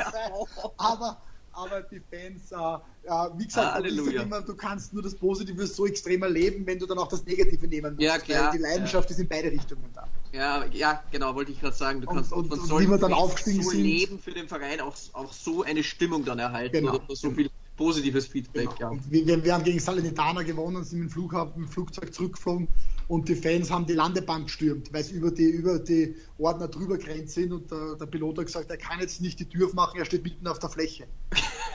Aber aber die Fans, äh, äh, wie gesagt, immer, du kannst nur das Positive so extrem erleben, wenn du dann auch das Negative nehmen musst. Ja, klar. die Leidenschaft ja. ist in beide Richtungen da. Ja, ja, genau, wollte ich gerade sagen. Du kannst und, und, und wie wir dann aufgestiegen so sind. Leben für den Verein auch, auch so eine Stimmung dann erhalten genau. oder so viel positives Feedback. Genau. Ja. Wir, wir, haben gegen Salernitana gewonnen, sind mit dem, Flughafen, mit dem Flugzeug zurückgeflogen und die Fans haben die Landebahn gestürmt, weil sie über die, über die Ordner drüber gerannt sind und der, der, Pilot hat gesagt, er kann jetzt nicht die Tür aufmachen, er steht mitten auf der Fläche,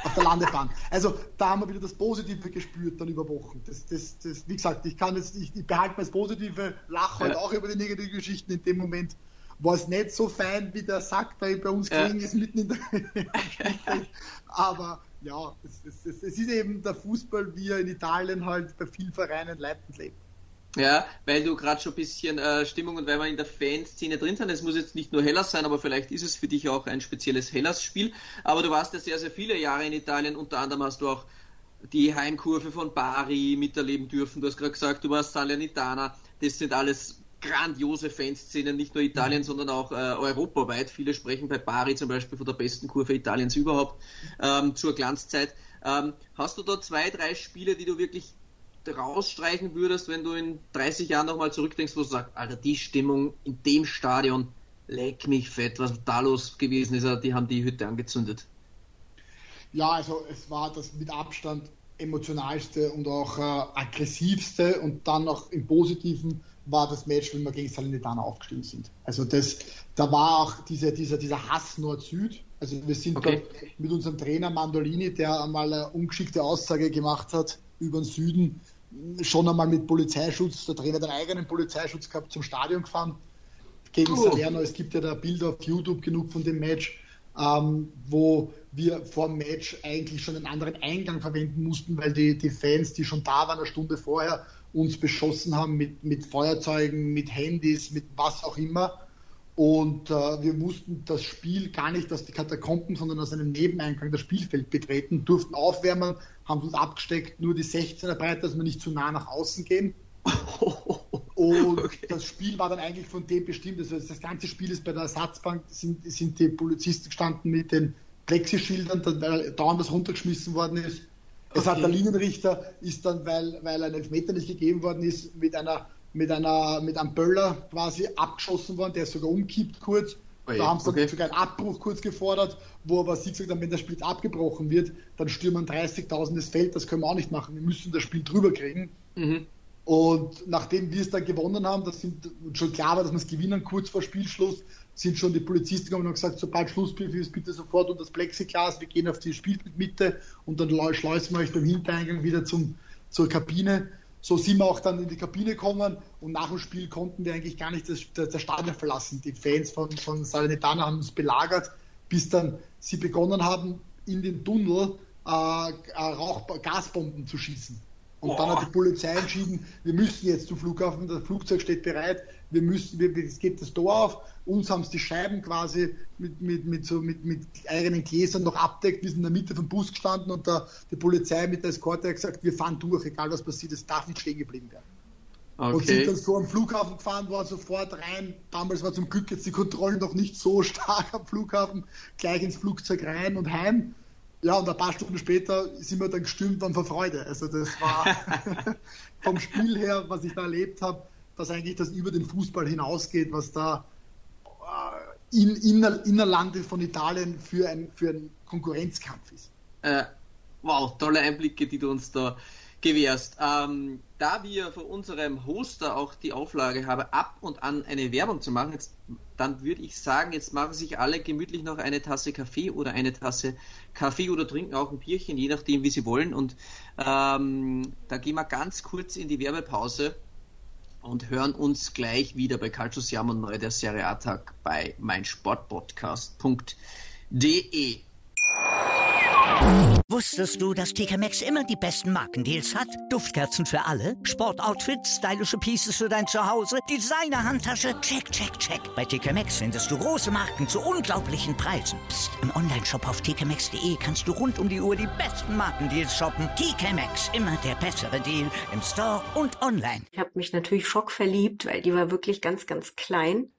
auf der Landebahn. Also da haben wir wieder das Positive gespürt dann über Wochen. Das, das, das, wie gesagt, ich kann jetzt, ich, ich behalte mir das Positive, lache halt auch über die negativen Geschichten in dem Moment war es nicht so fein, wie der Sack bei, bei uns ja. ist mitten in der Aber ja, es, es, es, es, ist eben der Fußball, wie er in Italien halt bei vielen Vereinen leitend lebt. Ja, weil du gerade schon ein bisschen äh, Stimmung und weil wir in der Fanszene drin sind, es muss jetzt nicht nur Hellas sein, aber vielleicht ist es für dich auch ein spezielles Hellas-Spiel. Aber du warst ja sehr, sehr viele Jahre in Italien, unter anderem hast du auch die Heimkurve von Bari miterleben dürfen. Du hast gerade gesagt, du warst Salernitana. Das sind alles grandiose Fanszenen, nicht nur Italien, mhm. sondern auch äh, europaweit. Viele sprechen bei Bari zum Beispiel von der besten Kurve Italiens überhaupt ähm, zur Glanzzeit. Ähm, hast du da zwei, drei Spiele, die du wirklich rausstreichen würdest, wenn du in 30 Jahren nochmal zurückdenkst, wo du sagst, Alter, die Stimmung in dem Stadion, leck mich fett, was da los gewesen ist, die haben die Hütte angezündet. Ja, also es war das mit Abstand emotionalste und auch äh, aggressivste und dann auch im Positiven war das Match, wenn wir gegen Salernitana aufgestiegen sind. Also das, da war auch diese, dieser, dieser Hass Nord-Süd. Also wir sind okay. mit unserem Trainer Mandolini, der einmal eine ungeschickte Aussage gemacht hat über den Süden, schon einmal mit Polizeischutz, der Trainer hat einen eigenen Polizeischutz gehabt, zum Stadion gefahren gegen oh. Salerno. Es gibt ja da Bilder auf YouTube genug von dem Match, ähm, wo wir vor dem Match eigentlich schon einen anderen Eingang verwenden mussten, weil die, die Fans, die schon da waren, eine Stunde vorher, uns beschossen haben mit, mit Feuerzeugen, mit Handys, mit was auch immer. Und äh, wir mussten das Spiel gar nicht aus den Katakomben, sondern aus einem Nebeneingang das Spielfeld betreten, durften aufwärmen, haben uns abgesteckt, nur die 16er Breite, dass wir nicht zu nah nach außen gehen. Und okay. das Spiel war dann eigentlich von dem bestimmt. Also das ganze Spiel ist bei der Ersatzbank, sind, sind die Polizisten gestanden mit den Plexischildern, weil dauernd was runtergeschmissen worden ist. Es okay. hat der Linienrichter ist dann, weil, weil ein Elfmeter nicht gegeben worden ist, mit einer mit einer mit einem Böller quasi abgeschossen worden, der ist sogar umkippt kurz. Oh da haben sie okay. sogar einen Abbruch kurz gefordert, wo aber sie gesagt haben, wenn das Spiel abgebrochen wird, dann stürmen 30.000 das Feld, das können wir auch nicht machen, wir müssen das Spiel drüber kriegen. Mhm. Und nachdem wir es dann gewonnen haben, das sind schon klar war, dass wir es gewinnen, kurz vor Spielschluss, sind schon die Polizisten gekommen und gesagt, sobald Schlusspfiff ist, bitte sofort unter das Plexiglas, wir gehen auf die Spielmitte und dann schleusen wir euch beim Hintereingang wieder zum, zur Kabine. So sind wir auch dann in die Kabine gekommen und nach dem Spiel konnten wir eigentlich gar nicht das, das Stadion verlassen. Die Fans von, von Salernitana haben uns belagert, bis dann sie begonnen haben, in den Tunnel äh, Rauch Gasbomben zu schießen. Und Boah. dann hat die Polizei entschieden, wir müssen jetzt zum Flughafen, das Flugzeug steht bereit, wir müssen, wir, es geht das Tor auf, uns haben es die Scheiben quasi mit, mit, mit, so, mit, mit eigenen Gläsern noch abdeckt, wir sind in der Mitte vom Bus gestanden und da, die Polizei mit der Eskorte hat gesagt, wir fahren durch, egal was passiert, es darf nicht stehen geblieben werden. Okay. Und sind dann so am Flughafen gefahren, waren sofort rein. Damals war zum Glück jetzt die Kontrollen noch nicht so stark am Flughafen. Gleich ins Flugzeug rein und heim. Ja, und ein paar Stunden später sind wir dann gestürmt worden vor Freude. Also das war vom Spiel her, was ich da erlebt habe, dass eigentlich das über den Fußball hinausgeht, was da äh, in, inner, Innerlande von Italien für ein, für ein Konkurrenzkampf ist. Äh, wow, tolle Einblicke, die du uns da gewährst. Ähm, da wir von unserem Hoster auch die Auflage haben, ab und an eine Werbung zu machen, jetzt, dann würde ich sagen, jetzt machen sich alle gemütlich noch eine Tasse Kaffee oder eine Tasse Kaffee oder trinken auch ein Bierchen, je nachdem, wie sie wollen. Und ähm, da gehen wir ganz kurz in die Werbepause und hören uns gleich wieder bei Calcius Jam und Neu, der Serie A-Tag bei meinsportpodcast.de. Wusstest du, dass TK Maxx immer die besten Markendeals hat? Duftkerzen für alle, Sportoutfits, stylische Pieces für dein Zuhause, Designer-Handtasche, check, check, check. Bei TK Maxx findest du große Marken zu unglaublichen Preisen. Psst. im Onlineshop auf tkmaxx.de kannst du rund um die Uhr die besten Markendeals shoppen. TK Maxx, immer der bessere Deal im Store und online. Ich habe mich natürlich schockverliebt, weil die war wirklich ganz, ganz klein.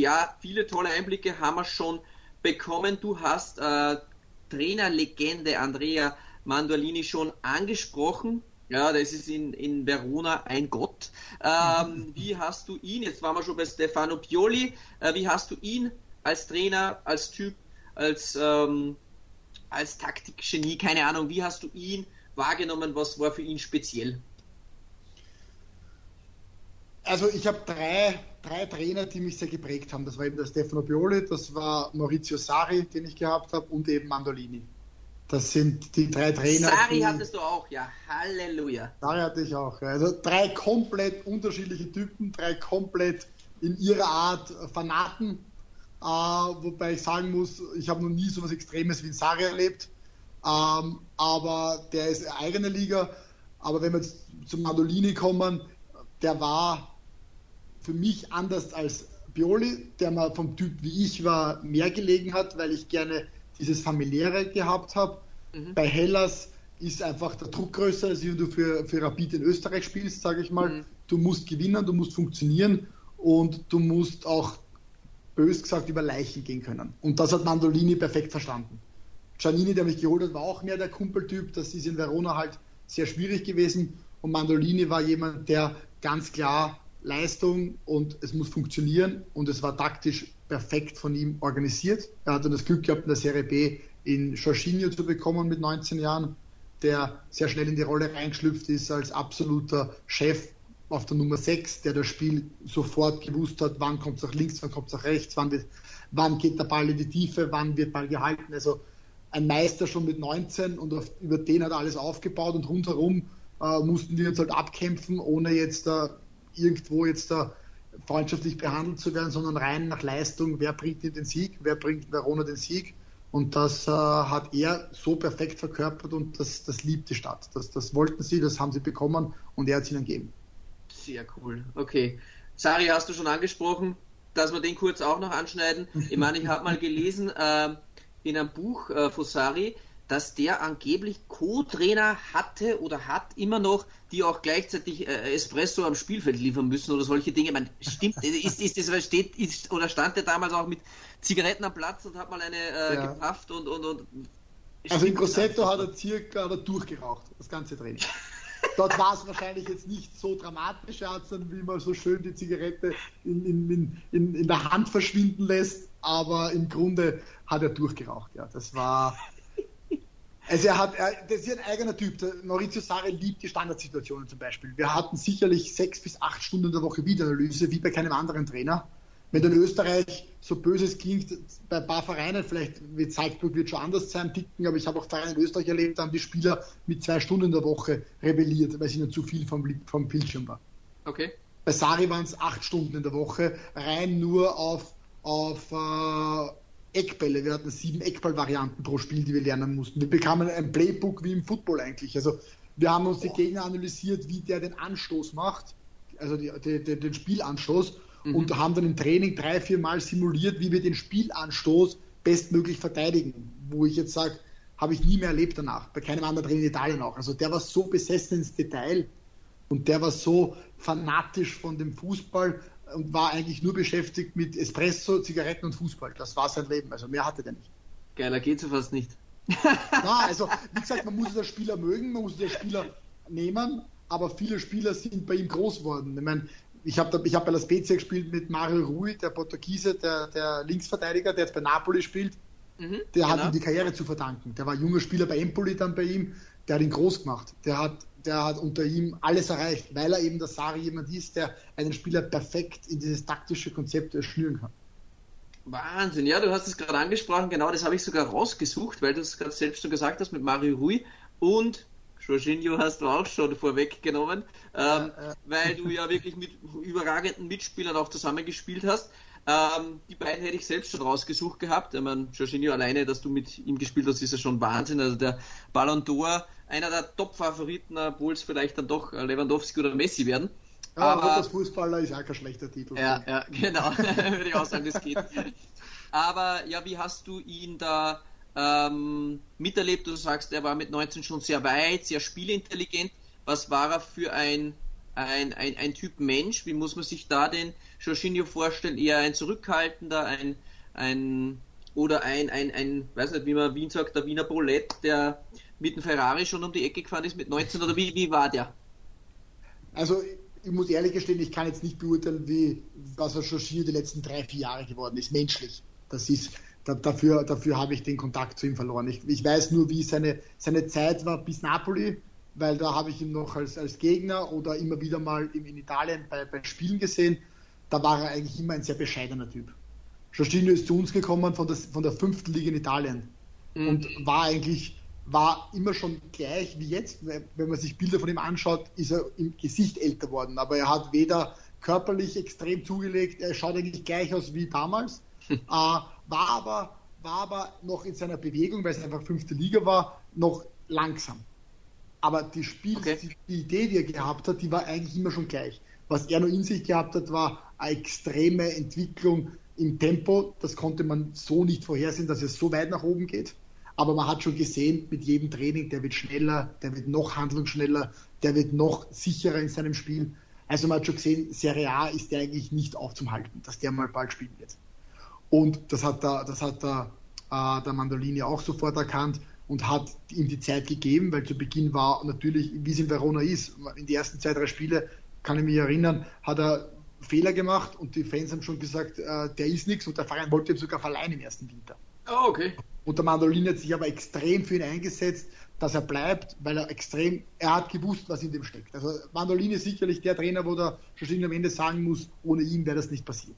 Ja, viele tolle Einblicke haben wir schon bekommen. Du hast äh, Trainerlegende Andrea Mandolini schon angesprochen. Ja, das ist in, in Verona ein Gott. Ähm, wie hast du ihn, jetzt waren wir schon bei Stefano Pioli, äh, wie hast du ihn als Trainer, als Typ, als, ähm, als Taktikgenie, keine Ahnung, wie hast du ihn wahrgenommen, was war für ihn speziell? Also ich habe drei, drei Trainer, die mich sehr geprägt haben. Das war eben der Stefano Pioli, das war Maurizio Sari, den ich gehabt habe, und eben Mandolini. Das sind die drei Trainer. Sari die, hattest du auch, ja. Halleluja. Sari hatte ich auch. Ja. Also drei komplett unterschiedliche Typen, drei komplett in ihrer Art Fanaten. Äh, wobei ich sagen muss, ich habe noch nie so etwas Extremes wie Sari erlebt. Ähm, aber der ist eigene Liga. Aber wenn wir jetzt zum Mandolini kommen, der war für mich anders als Pioli, der mal vom Typ wie ich war mehr gelegen hat, weil ich gerne dieses familiäre gehabt habe. Mhm. Bei Hellas ist einfach der Druck größer, als wenn du für, für Rapid in Österreich spielst, sage ich mal. Mhm. Du musst gewinnen, du musst funktionieren und du musst auch bös gesagt über Leichen gehen können. Und das hat Mandolini perfekt verstanden. Giannini, der mich geholt hat, war auch mehr der Kumpeltyp. Das ist in Verona halt sehr schwierig gewesen. Und Mandolini war jemand, der ganz klar Leistung und es muss funktionieren und es war taktisch perfekt von ihm organisiert. Er hatte das Glück gehabt, in der Serie B in Jorginho zu bekommen mit 19 Jahren, der sehr schnell in die Rolle reingeschlüpft ist als absoluter Chef auf der Nummer 6, der das Spiel sofort gewusst hat, wann kommt es nach links, wann kommt es nach rechts, wann, wird, wann geht der Ball in die Tiefe, wann wird Ball gehalten. Also ein Meister schon mit 19 und auf, über den hat er alles aufgebaut und rundherum äh, mussten wir uns halt abkämpfen, ohne jetzt äh, irgendwo jetzt da freundschaftlich behandelt zu werden, sondern rein nach Leistung, wer bringt den Sieg, wer bringt Verona den Sieg. Und das äh, hat er so perfekt verkörpert und das, das liebt die Stadt. Das, das wollten sie, das haben sie bekommen und er hat es ihnen gegeben. Sehr cool. Okay. Sari, hast du schon angesprochen, dass wir den kurz auch noch anschneiden. Ich meine, ich habe mal gelesen äh, in einem Buch äh, von Sari, dass der angeblich Co-Trainer hatte oder hat immer noch, die auch gleichzeitig äh, Espresso am Spielfeld liefern müssen oder solche Dinge. Man stimmt, ist, ist das steht ist, oder stand der damals auch mit Zigaretten am Platz und hat mal eine äh, ja. gepafft und, und, und also in Grosseto hat er circa hat er durchgeraucht, das ganze Training. Dort war es wahrscheinlich jetzt nicht so dramatisch, dann wie man so schön die Zigarette in, in, in, in der Hand verschwinden lässt, aber im Grunde hat er durchgeraucht, ja. Das war also er hat, er, das ist ein eigener Typ. Der Maurizio Sarri liebt die Standardsituationen zum Beispiel. Wir hatten sicherlich sechs bis acht Stunden in der Woche Videoanalyse, wie bei keinem anderen Trainer. Wenn in Österreich so böses klingt, bei ein paar Vereinen, vielleicht mit Salzburg wird schon anders sein, ticken, aber ich habe auch Vereine in Österreich erlebt, da haben die Spieler mit zwei Stunden in der Woche rebelliert, weil es ihnen zu viel vom, vom Bildschirm war. Okay. Bei Sari waren es acht Stunden in der Woche, rein nur auf, auf äh, Eckbälle. Wir hatten sieben Eckball-Varianten pro Spiel, die wir lernen mussten. Wir bekamen ein Playbook wie im Football eigentlich. Also wir haben uns die Gegner analysiert, wie der den Anstoß macht, also die, die, die, den Spielanstoß, mhm. und haben dann im Training drei, vier Mal simuliert, wie wir den Spielanstoß bestmöglich verteidigen. Wo ich jetzt sage, habe ich nie mehr erlebt danach, bei keinem anderen Trainer in Italien auch. Also der war so besessen ins Detail und der war so fanatisch von dem Fußball und war eigentlich nur beschäftigt mit Espresso, Zigaretten und Fußball. Das war sein Leben. Also mehr hatte der nicht. Geiler geht's ja fast nicht. Na, also wie gesagt, man muss den Spieler mögen, man muss den Spieler nehmen, aber viele Spieler sind bei ihm groß geworden. Ich meine, ich habe ich hab bei La Spezia gespielt mit Mario Rui, der Portugiese, der, der Linksverteidiger, der jetzt bei Napoli spielt. Mhm, der genau. hat ihm die Karriere zu verdanken. Der war junger Spieler bei Empoli dann bei ihm, der hat ihn groß gemacht. Der hat, der hat unter ihm alles erreicht, weil er eben der Sari jemand ist, der einen Spieler perfekt in dieses taktische Konzept schnüren kann. Wahnsinn, ja, du hast es gerade angesprochen, genau das habe ich sogar rausgesucht, weil du es gerade selbst schon gesagt hast mit Mario Rui und Jorginho hast du auch schon vorweggenommen, ähm, äh, äh. weil du ja wirklich mit überragenden Mitspielern auch zusammengespielt hast. Ähm, die beiden hätte ich selbst schon rausgesucht gehabt. Ich meine, Jorginho alleine, dass du mit ihm gespielt hast, ist ja schon Wahnsinn. Also der Ballon d'Or, einer der Top-Favoriten, obwohl es vielleicht dann doch Lewandowski oder Messi werden. Ja, aber das Fußballer ist auch kein schlechter Titel. Ja, ja genau, würde ich auch sagen, das geht. Aber ja, wie hast du ihn da ähm, miterlebt? Du sagst, er war mit 19 schon sehr weit, sehr spielintelligent. Was war er für ein, ein, ein, ein Typ Mensch? Wie muss man sich da den Jorginho vorstellen? Eher ein zurückhaltender, ein, ein oder ein, ein, ein, weiß nicht, wie man Wien sagt, der Wiener Bolett, der mit dem Ferrari schon um die Ecke gefahren ist mit 19 oder wie, wie war der? Also ich muss ehrlich gestehen, ich kann jetzt nicht beurteilen, wie was er Jorginho die letzten drei, vier Jahre geworden ist, menschlich. Das ist, da, dafür, dafür habe ich den Kontakt zu ihm verloren. Ich, ich weiß nur, wie seine, seine Zeit war bis Napoli, weil da habe ich ihn noch als, als Gegner oder immer wieder mal in, in Italien bei, bei Spielen gesehen. Da war er eigentlich immer ein sehr bescheidener Typ. Jorginho ist zu uns gekommen von, das, von der fünften Liga in Italien mhm. und war eigentlich war immer schon gleich wie jetzt. Wenn man sich Bilder von ihm anschaut, ist er im Gesicht älter worden. Aber er hat weder körperlich extrem zugelegt, er schaut eigentlich gleich aus wie damals. äh, war, aber, war aber noch in seiner Bewegung, weil es einfach fünfte Liga war, noch langsam. Aber die Spiel, okay. die, die Idee, die er gehabt hat, die war eigentlich immer schon gleich. Was er nur in sich gehabt hat, war eine extreme Entwicklung im Tempo. Das konnte man so nicht vorhersehen, dass es so weit nach oben geht. Aber man hat schon gesehen, mit jedem Training, der wird schneller, der wird noch handlungsschneller, der wird noch sicherer in seinem Spiel. Also man hat schon gesehen, Serie A ist der eigentlich nicht aufzuhalten, dass der mal bald spielen wird. Und das hat der, das hat der, äh, der Mandolini auch sofort erkannt und hat ihm die Zeit gegeben, weil zu Beginn war natürlich, wie es in Verona ist, in die ersten zwei, drei Spiele, kann ich mich erinnern, hat er Fehler gemacht und die Fans haben schon gesagt, äh, der ist nichts und der Verein wollte ihm sogar verleihen im ersten Winter. Oh, okay. Und der Mandolin hat sich aber extrem für ihn eingesetzt, dass er bleibt, weil er extrem, er hat gewusst, was in dem steckt. Also Mandolin ist sicherlich der Trainer, wo der Jorginho am Ende sagen muss, ohne ihn wäre das nicht passiert.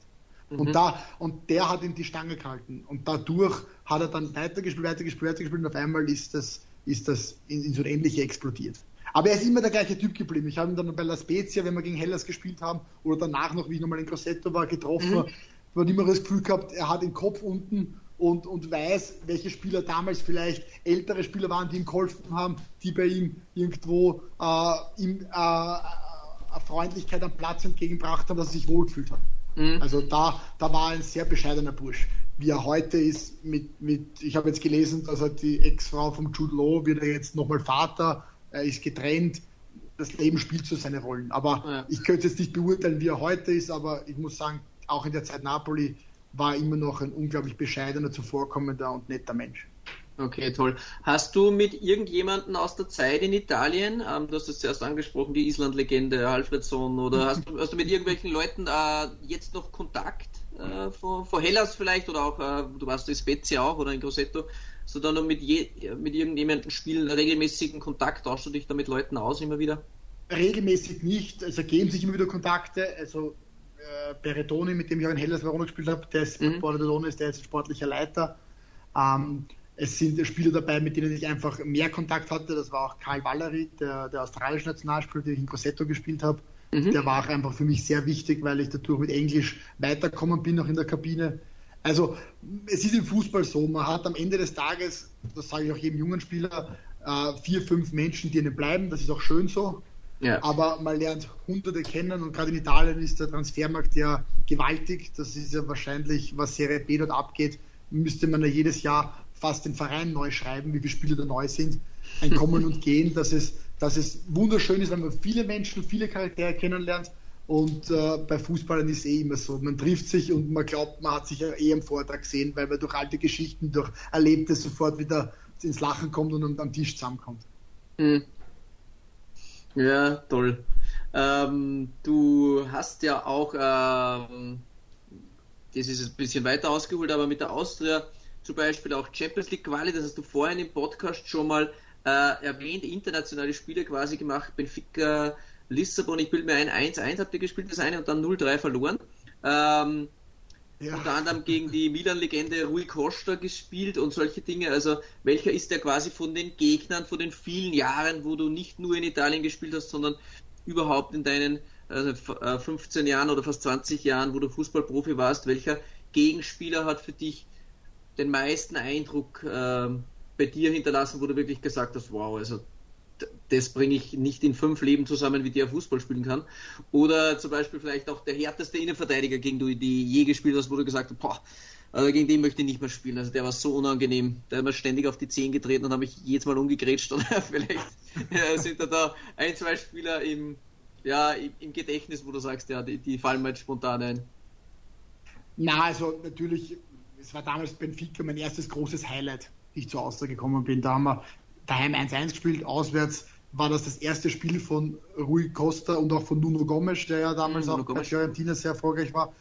Mhm. Und, da, und der hat ihm die Stange gehalten. Und dadurch hat er dann weitergespielt, weitergespielt, weitergespielt und auf einmal ist das, ist das in, in so ein ähnliche explodiert. Aber er ist immer der gleiche Typ geblieben. Ich habe ihn dann bei La Spezia, wenn wir gegen Hellas gespielt haben, oder danach noch, wie ich nochmal in Grosseto war, getroffen. Mhm. Man hat immer das Gefühl gehabt, er hat den Kopf unten und, und weiß, welche Spieler damals vielleicht ältere Spieler waren, die ihm geholfen haben, die bei ihm irgendwo äh, ihm äh, Freundlichkeit am Platz entgegengebracht haben, dass er sich wohlgefühlt hat. Mhm. Also da, da war ein sehr bescheidener Bursch. Wie er heute ist, mit, mit ich habe jetzt gelesen, dass er die Ex-Frau von Jude Law wird er jetzt nochmal Vater, er ist getrennt. Das Leben spielt so seine Rollen. Aber ja. ich könnte jetzt nicht beurteilen, wie er heute ist, aber ich muss sagen, auch in der Zeit Napoli war immer noch ein unglaublich bescheidener, zuvorkommender und netter Mensch. Okay, toll. Hast du mit irgendjemandem aus der Zeit in Italien, ähm, du hast es zuerst angesprochen, die Island-Legende, Alfredson, oder hast du, hast du mit irgendwelchen Leuten äh, jetzt noch Kontakt äh, vor, vor Hellas vielleicht oder auch, äh, du warst in Spezia auch oder in Grosseto, hast du da noch mit, je, mit irgendjemandem spielen, regelmäßigen Kontakt, tauschst du dich da mit Leuten aus immer wieder? Regelmäßig nicht, es ergeben sich immer wieder Kontakte, also äh, Beretoni, mit dem ich auch in Hellas Verona gespielt habe, der ist mhm. Beretoni ist der jetzt sportlicher Leiter. Ähm, es sind Spieler dabei, mit denen ich einfach mehr Kontakt hatte. Das war auch Karl Valery, der, der australische Nationalspieler, den ich in Grosseto gespielt habe. Mhm. Der war auch einfach für mich sehr wichtig, weil ich dadurch mit Englisch weiterkommen bin, auch in der Kabine. Also es ist im Fußball so, man hat am Ende des Tages, das sage ich auch jedem jungen Spieler, äh, vier, fünf Menschen, die einem bleiben, das ist auch schön so. Ja. Aber man lernt Hunderte kennen und gerade in Italien ist der Transfermarkt ja gewaltig. Das ist ja wahrscheinlich, was Serie B dort abgeht, müsste man ja jedes Jahr fast den Verein neu schreiben, wie viele Spieler da neu sind. Ein Kommen und Gehen, dass es, dass es wunderschön ist, wenn man viele Menschen, viele Charaktere kennenlernt. Und äh, bei Fußballern ist es eh immer so. Man trifft sich und man glaubt, man hat sich ja eh am Vortrag gesehen, weil man durch alte Geschichten, durch Erlebte sofort wieder ins Lachen kommt und am Tisch zusammenkommt. Mhm. Ja, toll. Ähm, du hast ja auch, ähm, das ist ein bisschen weiter ausgeholt, aber mit der Austria zum Beispiel auch Champions League Quali, das hast du vorhin im Podcast schon mal äh, erwähnt, internationale Spiele quasi gemacht, Benfica, Lissabon, ich bilde mir ein, 1-1 habt ihr gespielt, das eine, und dann 0-3 verloren. Ähm, ja. Unter anderem gegen die Milan-Legende Rui Costa gespielt und solche Dinge. Also, welcher ist der quasi von den Gegnern, von den vielen Jahren, wo du nicht nur in Italien gespielt hast, sondern überhaupt in deinen also 15 äh, Jahren oder fast 20 Jahren, wo du Fußballprofi warst, welcher Gegenspieler hat für dich den meisten Eindruck äh, bei dir hinterlassen, wo du wirklich gesagt hast, wow, also das bringe ich nicht in fünf Leben zusammen, wie der Fußball spielen kann. Oder zum Beispiel vielleicht auch der härteste Innenverteidiger, gegen du die je gespielt hast, wo du gesagt hast, boah, also gegen den möchte ich nicht mehr spielen. Also der war so unangenehm. Der hat mir ständig auf die Zehen getreten und habe mich jedes Mal umgegrätscht. Oder vielleicht ja, sind da, da ein, zwei Spieler im, ja, im Gedächtnis, wo du sagst, ja, die, die fallen mir jetzt spontan ein. Na, also natürlich, es war damals Benfica mein erstes großes Highlight, wie ich zur Austria gekommen bin. Da haben wir daheim 1-1 gespielt, auswärts war das das erste Spiel von Rui Costa und auch von Nuno Gomes, der ja damals mhm, auch Gomes. bei Fiorentina sehr erfolgreich war.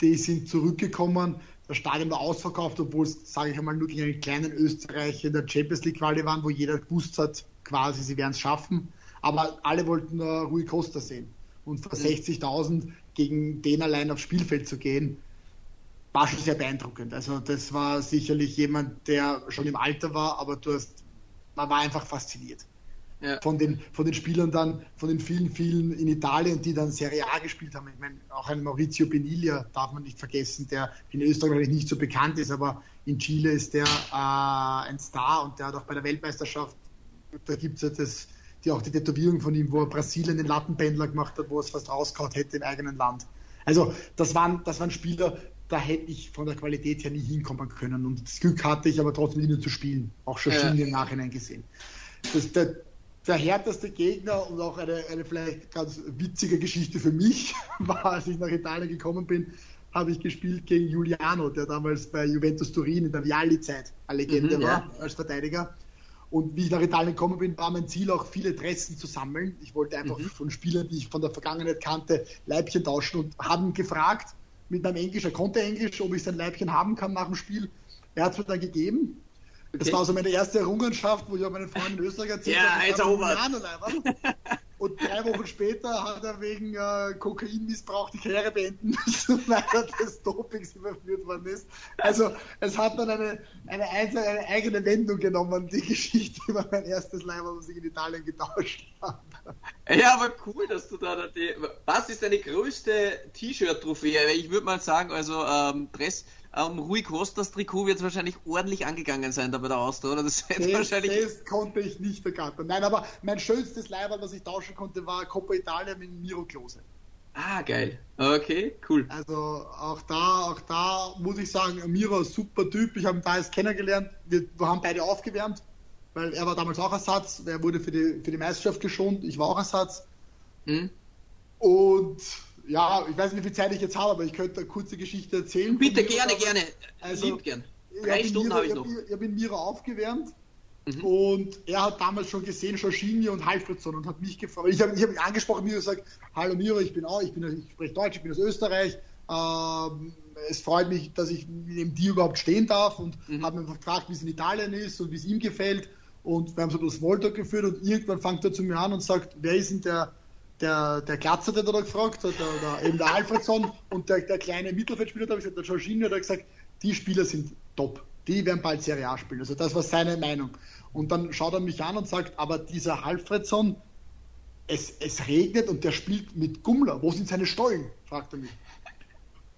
Die sind zurückgekommen, das Stadion war ausverkauft, obwohl es, sage ich einmal, nur gegen einen kleinen Österreicher in der Champions League Quali waren, wo jeder gewusst hat, quasi, sie werden es schaffen. Aber alle wollten uh, Rui Costa sehen. Und vor mhm. 60.000 gegen den allein aufs Spielfeld zu gehen, war schon sehr beeindruckend. Also das war sicherlich jemand, der schon im Alter war, aber du hast man war einfach fasziniert. Ja. Von, den, von den Spielern dann, von den vielen, vielen in Italien, die dann Serie A gespielt haben. Ich meine, auch ein Maurizio Beniglia darf man nicht vergessen, der in Österreich nicht so bekannt ist, aber in Chile ist der äh, ein Star und der hat auch bei der Weltmeisterschaft, da gibt es ja das, die, auch die Tätowierung von ihm, wo er Brasilien den Lattenpendler gemacht hat, wo er es fast rausgehauen hätte im eigenen Land. Also das waren, das waren Spieler, da hätte ich von der Qualität her nie hinkommen können. Und das Glück hatte ich aber trotzdem mit ihnen zu spielen. Auch schon ja. im Nachhinein gesehen. Das, der, der härteste Gegner und auch eine, eine vielleicht ganz witzige Geschichte für mich war, als ich nach Italien gekommen bin, habe ich gespielt gegen Giuliano, der damals bei Juventus Turin in der Vialli-Zeit eine Legende mhm, war ja. als Verteidiger. Und wie ich nach Italien gekommen bin, war mein Ziel auch viele Dressen zu sammeln. Ich wollte einfach mhm. von Spielern, die ich von der Vergangenheit kannte, Leibchen tauschen und haben gefragt, mit meinem Englisch, er konnte Englisch, ob ich sein Leibchen haben kann nach dem Spiel. Er hat es mir dann gegeben. Okay. Das war so meine erste Errungenschaft, wo ich auch meinen Freunden in Österreich erzählt ja, habe. Und drei Wochen später hat er wegen äh, Kokainmissbrauch die Karriere beenden müssen, weil er des Dopings überführt worden ist. Also es hat dann eine, eine, einzelne, eine eigene Wendung genommen, die Geschichte über mein erstes Leib, was ich in Italien getauscht habe. Ja, aber cool, dass du da die. Was ist deine größte T-Shirt-Trophäe? Ich würde mal sagen, also ähm, Dress. Um, Rui Costas Trikot wird es wahrscheinlich ordentlich angegangen sein da bei der Austria, oder? Das, das, wahrscheinlich... das konnte ich nicht ergattern. Nein, aber mein schönstes Leiber, was ich tauschen konnte, war Coppa Italia mit Miro Klose. Ah, geil. Okay, cool. Also auch da, auch da muss ich sagen, Miro, super Typ. Ich habe ihn da jetzt kennengelernt. Wir, wir haben beide aufgewärmt weil er war damals auch Ersatz, er wurde für die, für die Meisterschaft geschont, ich war auch Ersatz. Mhm. Und ja, ich weiß nicht, wie viel Zeit ich jetzt habe, aber ich könnte eine kurze Geschichte erzählen. Bitte, gerne, gerne. Also, Lieb gern. Drei Stunden habe ich noch. Ich habe in Mira aufgewärmt mhm. und er hat damals schon gesehen, Jorginho und Halfredson und hat mich gefragt. Ich habe ich hab ihn angesprochen, Mira gesagt, hallo Mira, ich bin auch, ich, bin, ich spreche Deutsch, ich bin aus Österreich. Ähm, es freut mich, dass ich neben dir überhaupt stehen darf und mhm. habe mich gefragt, wie es in Italien ist und wie es ihm gefällt. Und wir haben so das Smalltalk geführt und irgendwann fängt er zu mir an und sagt, wer ist denn der, der, der Glatzer, der da gefragt hat, der, der, eben der Alfredson und der, der kleine Mittelfeldspieler, da der Jorginho, der hat gesagt, die Spieler sind top, die werden bald Serie A spielen. Also das war seine Meinung. Und dann schaut er mich an und sagt, aber dieser Alfredson, es, es regnet und der spielt mit Gummler. Wo sind seine Stollen? fragt er mich.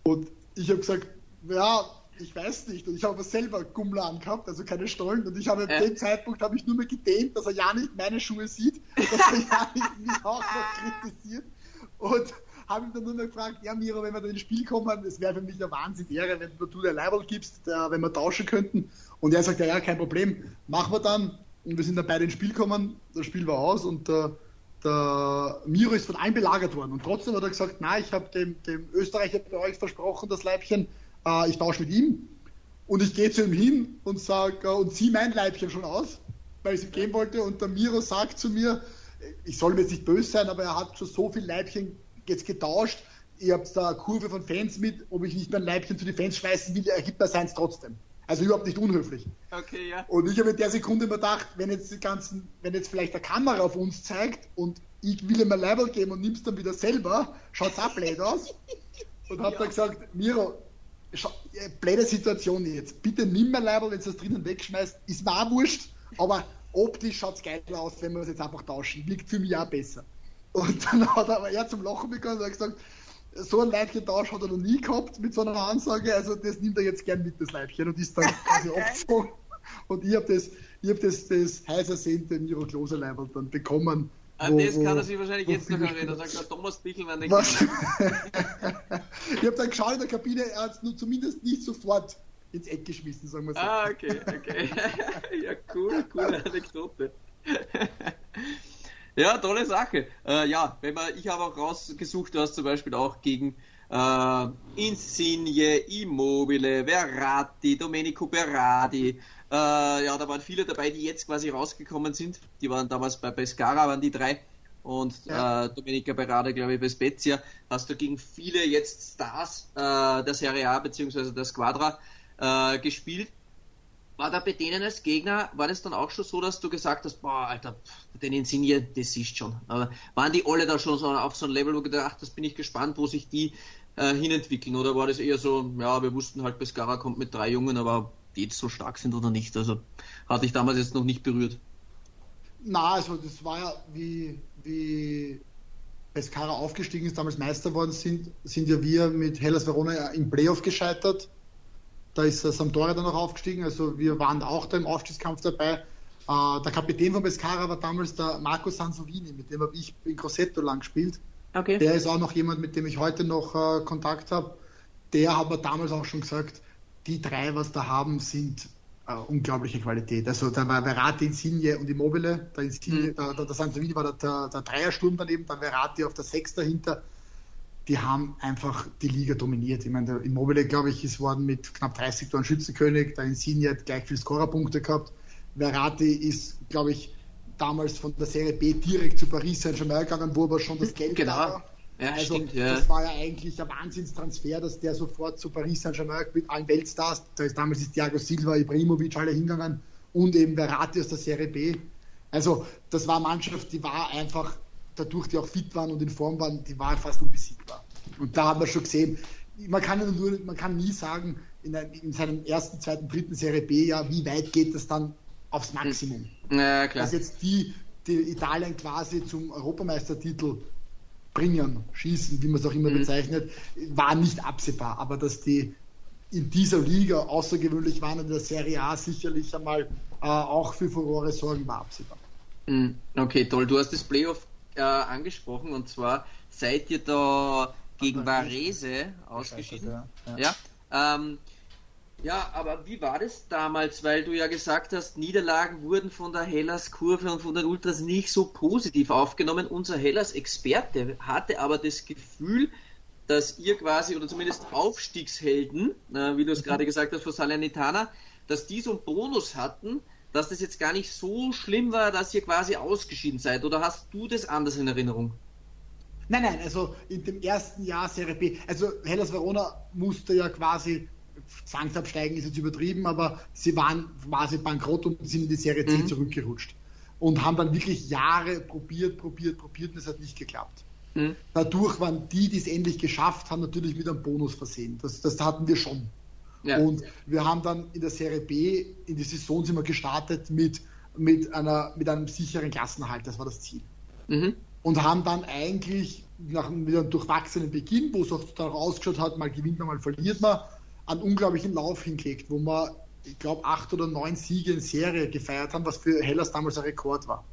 Und ich habe gesagt, ja, ich weiß nicht. Und ich habe selber Gummler angehabt, also keine Stollen. Und ich habe ja. dem Zeitpunkt habe ich nur mehr gedehnt, dass er ja nicht meine Schuhe sieht, dass er ja nicht mich auch noch kritisiert. Und habe ihn dann nur noch gefragt, ja Miro, wenn wir da ins Spiel kommen, es wäre für mich eine Wahnsinn Ehre, wenn du der Leibwald gibst, der, wenn wir tauschen könnten. Und er sagt, ja, ja, kein Problem, machen wir dann. Und wir sind dann beide ins Spiel gekommen, das Spiel war aus und der, der Miro ist von allen belagert worden. Und trotzdem hat er gesagt, nein, ich habe dem, dem Österreicher bei euch versprochen, das Leibchen, äh, ich tausche mit ihm. Und ich gehe zu ihm hin und sage, äh, und ziehe mein Leibchen schon aus, weil ich es ihm geben wollte. Und der Miro sagt zu mir, ich soll mir jetzt nicht böse sein, aber er hat schon so viel Leibchen jetzt getauscht. Ihr habt da eine Kurve von Fans mit, ob ich nicht mein Leibchen zu den Fans schmeißen will, er gibt mir seins trotzdem. Also überhaupt nicht unhöflich. Okay, ja. Und ich habe in der Sekunde immer gedacht, wenn jetzt die ganzen, wenn jetzt vielleicht eine Kamera auf uns zeigt und ich will ihm ein Label geben und nimm's dann wieder selber, schaut's auch blöd aus. Und habe ja. dann gesagt, Miro, blöde Situation jetzt. Bitte nimm mein Label, wenn du das drinnen wegschmeißt, ist mir auch wurscht, aber optisch schaut's geil aus, wenn wir es jetzt einfach tauschen. Wirkt für mich auch besser. Und dann hat er aber er zum Lachen begonnen und hat gesagt, so ein Leibchentausch hat er noch nie gehabt mit so einer Ansage, also das nimmt er jetzt gern mit, das Leibchen, und ist dann quasi abgezogen. Und ich habe das, ich hab das, das heiß ersehnte Miro Klose Leibel dann bekommen. An das kann er sich wahrscheinlich jetzt noch erinnern. Sagt der Thomas Bichelmann nicht. ich habe dann geschaut in der Kabine, er hat es nur zumindest nicht sofort ins Eck geschmissen, sagen wir so. Ah, okay, okay. ja, cool, coole Anekdote. Ja, tolle Sache. Äh, ja, wenn man, ich habe auch rausgesucht, du hast zum Beispiel auch gegen äh, Insigne, Immobile, Verratti, Domenico Berardi. Äh, ja, da waren viele dabei, die jetzt quasi rausgekommen sind. Die waren damals bei Pescara, waren die drei. Und ja. äh, Domenica Berardi, glaube ich, bei Spezia. Hast du gegen viele jetzt Stars äh, der Serie A bzw. der Squadra äh, gespielt war da bei denen als Gegner, war das dann auch schon so, dass du gesagt hast, boah, Alter, den Insigne, das ist schon. Aber waren die alle da schon so auf so einem Level, wo du gedacht hast, bin ich gespannt, wo sich die äh, hinentwickeln? Oder war das eher so, ja, wir wussten halt, Pescara kommt mit drei Jungen, aber jetzt so stark sind oder nicht? Also hatte ich damals jetzt noch nicht berührt. Na, also das war ja, wie, wie Pescara aufgestiegen ist, damals Meister worden sind, sind ja wir mit Hellas Verona im Playoff gescheitert da ist Sampdoria dann noch aufgestiegen, also wir waren auch da im Aufstiegskampf dabei. Äh, der Kapitän von Pescara war damals der Marco Sansovini, mit dem habe ich in Grosseto lang gespielt. Okay. Der ist auch noch jemand, mit dem ich heute noch äh, Kontakt habe. Der hat mir damals auch schon gesagt, die drei, was da haben, sind äh, unglaubliche Qualität. Also da war Verratti, Insigne und Immobile. Der, Insigne, mhm. der, der, der Sansovini war der, der, der Dreiersturm daneben, dann Verratti auf der Sechs dahinter die haben einfach die Liga dominiert. Ich meine, der Immobile, glaube ich, ist worden mit knapp 30 Toren Schützenkönig. Der Insigne hat gleich viel Scorerpunkte gehabt. Verratti ist, glaube ich, damals von der Serie B direkt zu Paris Saint-Germain gegangen, wo aber schon das Geld genau. war. Ja, also, stimmt, ja. das war ja eigentlich ein Wahnsinnstransfer, dass der sofort zu Paris Saint-Germain mit allen Weltstars, da ist damals ist Thiago Silva, Ibrahimovic alle hingegangen und eben Verratti aus der Serie B. Also, das war eine Mannschaft, die war einfach dadurch die auch fit waren und in Form waren, die waren fast unbesiegbar. Und da haben wir schon gesehen, man kann, nur, man kann nie sagen, in, einem, in seinem ersten, zweiten, dritten Serie B, ja, wie weit geht das dann aufs Maximum? Ja, klar. Dass jetzt die, die Italien quasi zum Europameistertitel bringen, schießen, wie man es auch immer mhm. bezeichnet, war nicht absehbar. Aber dass die in dieser Liga außergewöhnlich waren in der Serie A sicherlich einmal äh, auch für Furore sorgen, war absehbar. Mhm. Okay, toll. Du hast das Playoff äh, angesprochen und zwar seid ihr da gegen Varese ausgeschieden. Ja, ja. ja, ähm, ja, aber wie war das damals? Weil du ja gesagt hast, Niederlagen wurden von der Hellas-Kurve und von den Ultras nicht so positiv aufgenommen. Unser Hellas-Experte hatte aber das Gefühl, dass ihr quasi, oder zumindest Aufstiegshelden, äh, wie du es mhm. gerade gesagt hast, von Salernitana, dass die so einen Bonus hatten, dass das jetzt gar nicht so schlimm war, dass ihr quasi ausgeschieden seid? Oder hast du das anders in Erinnerung? Nein, nein, also in dem ersten Jahr Serie B, also Hellas Verona musste ja quasi zwangsabsteigen, ist jetzt übertrieben, aber sie waren quasi bankrott und sind in die Serie C mhm. zurückgerutscht. Und haben dann wirklich Jahre probiert, probiert, probiert und es hat nicht geklappt. Mhm. Dadurch waren die, die es endlich geschafft haben, natürlich mit einem Bonus versehen. Das, das hatten wir schon. Ja. Und wir haben dann in der Serie B, in die Saison sind wir gestartet mit, mit, einer, mit einem sicheren Klassenhalt, das war das Ziel. Mhm. und haben dann eigentlich nach einem durchwachsenen Beginn, wo es auch darauf ausgeschaut hat, mal gewinnt man, mal verliert man, einen unglaublichen Lauf hingelegt, wo man, ich glaube, acht oder neun Siege in Serie gefeiert haben, was für Hellas damals ein Rekord war.